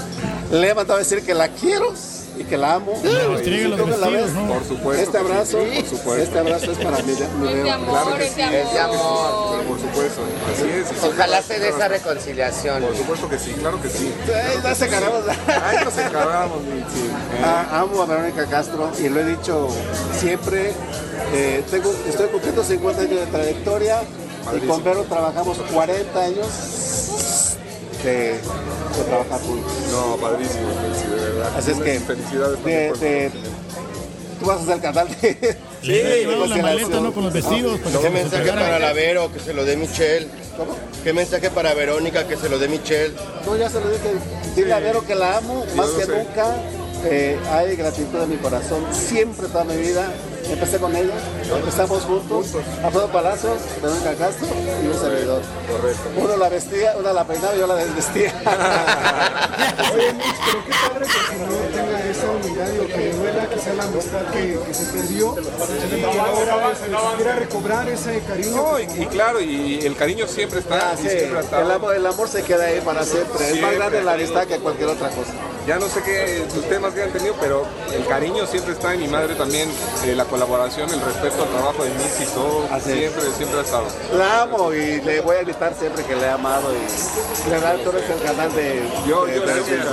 Le he mandado a decir que la quiero y que la amo. Estrega los ¿Tú me la vestidos, ves? ¿no? Por supuesto. Este abrazo, por supuesto. Este abrazo es para mí. mi Es de amor, Claro que es sí, de amor. Es de amor. Por supuesto. Así es. Ojalá se dé esa reconciliación. Por supuesto que sí, claro que sí. Nos encargamos. Ahí nos encargamos, [laughs] Ah, amo a Verónica Castro y lo he dicho siempre. eh, tengo, estoy cumpliendo 50 años de trayectoria y con Vero trabajamos 40 años de, de trabajar juntos. No, padrísimo, Messi, de verdad. Así es que Felicidades de- tú vas a ser el canal de, hubiera llevado la maleta, ¿no? Con los vestidos. ¿Qué mensaje para la Vero? Que se lo dé Michelle. ¿Qué mensaje para Verónica? Que se lo dé Michelle. No, ya se lo dije. Dile a Vero que la amo, más que sé. nunca. Eh, hay gratitud en mi corazón, siempre toda mi vida. Empecé con ella, empezamos juntos. Alfredo Palazzo, Verónica Castro y un servidor. Correcto. Uno la vestía, una la peinaba y yo la desvestía. [laughs] Oye, Mitch, pero qué padre que el señor tenga esa y lo que duela quizá la amistad que, que se perdió y que ahora se quiera recobrar ese cariño. No, y, y claro, y el cariño siempre está. Ah, y sí, siempre el, amor, el amor se queda ahí para siempre. Es más grande la amistad que cualquier otra cosa. Ya no sé qué sus temas que han tenido, pero el cariño siempre está en mi madre también, eh, la colaboración, el respeto al trabajo de todo, siempre, siempre ha estado. La amo y le voy a gritar siempre que le he amado y le verdad tú eres el canal de... Yo, de- yo, de- yo,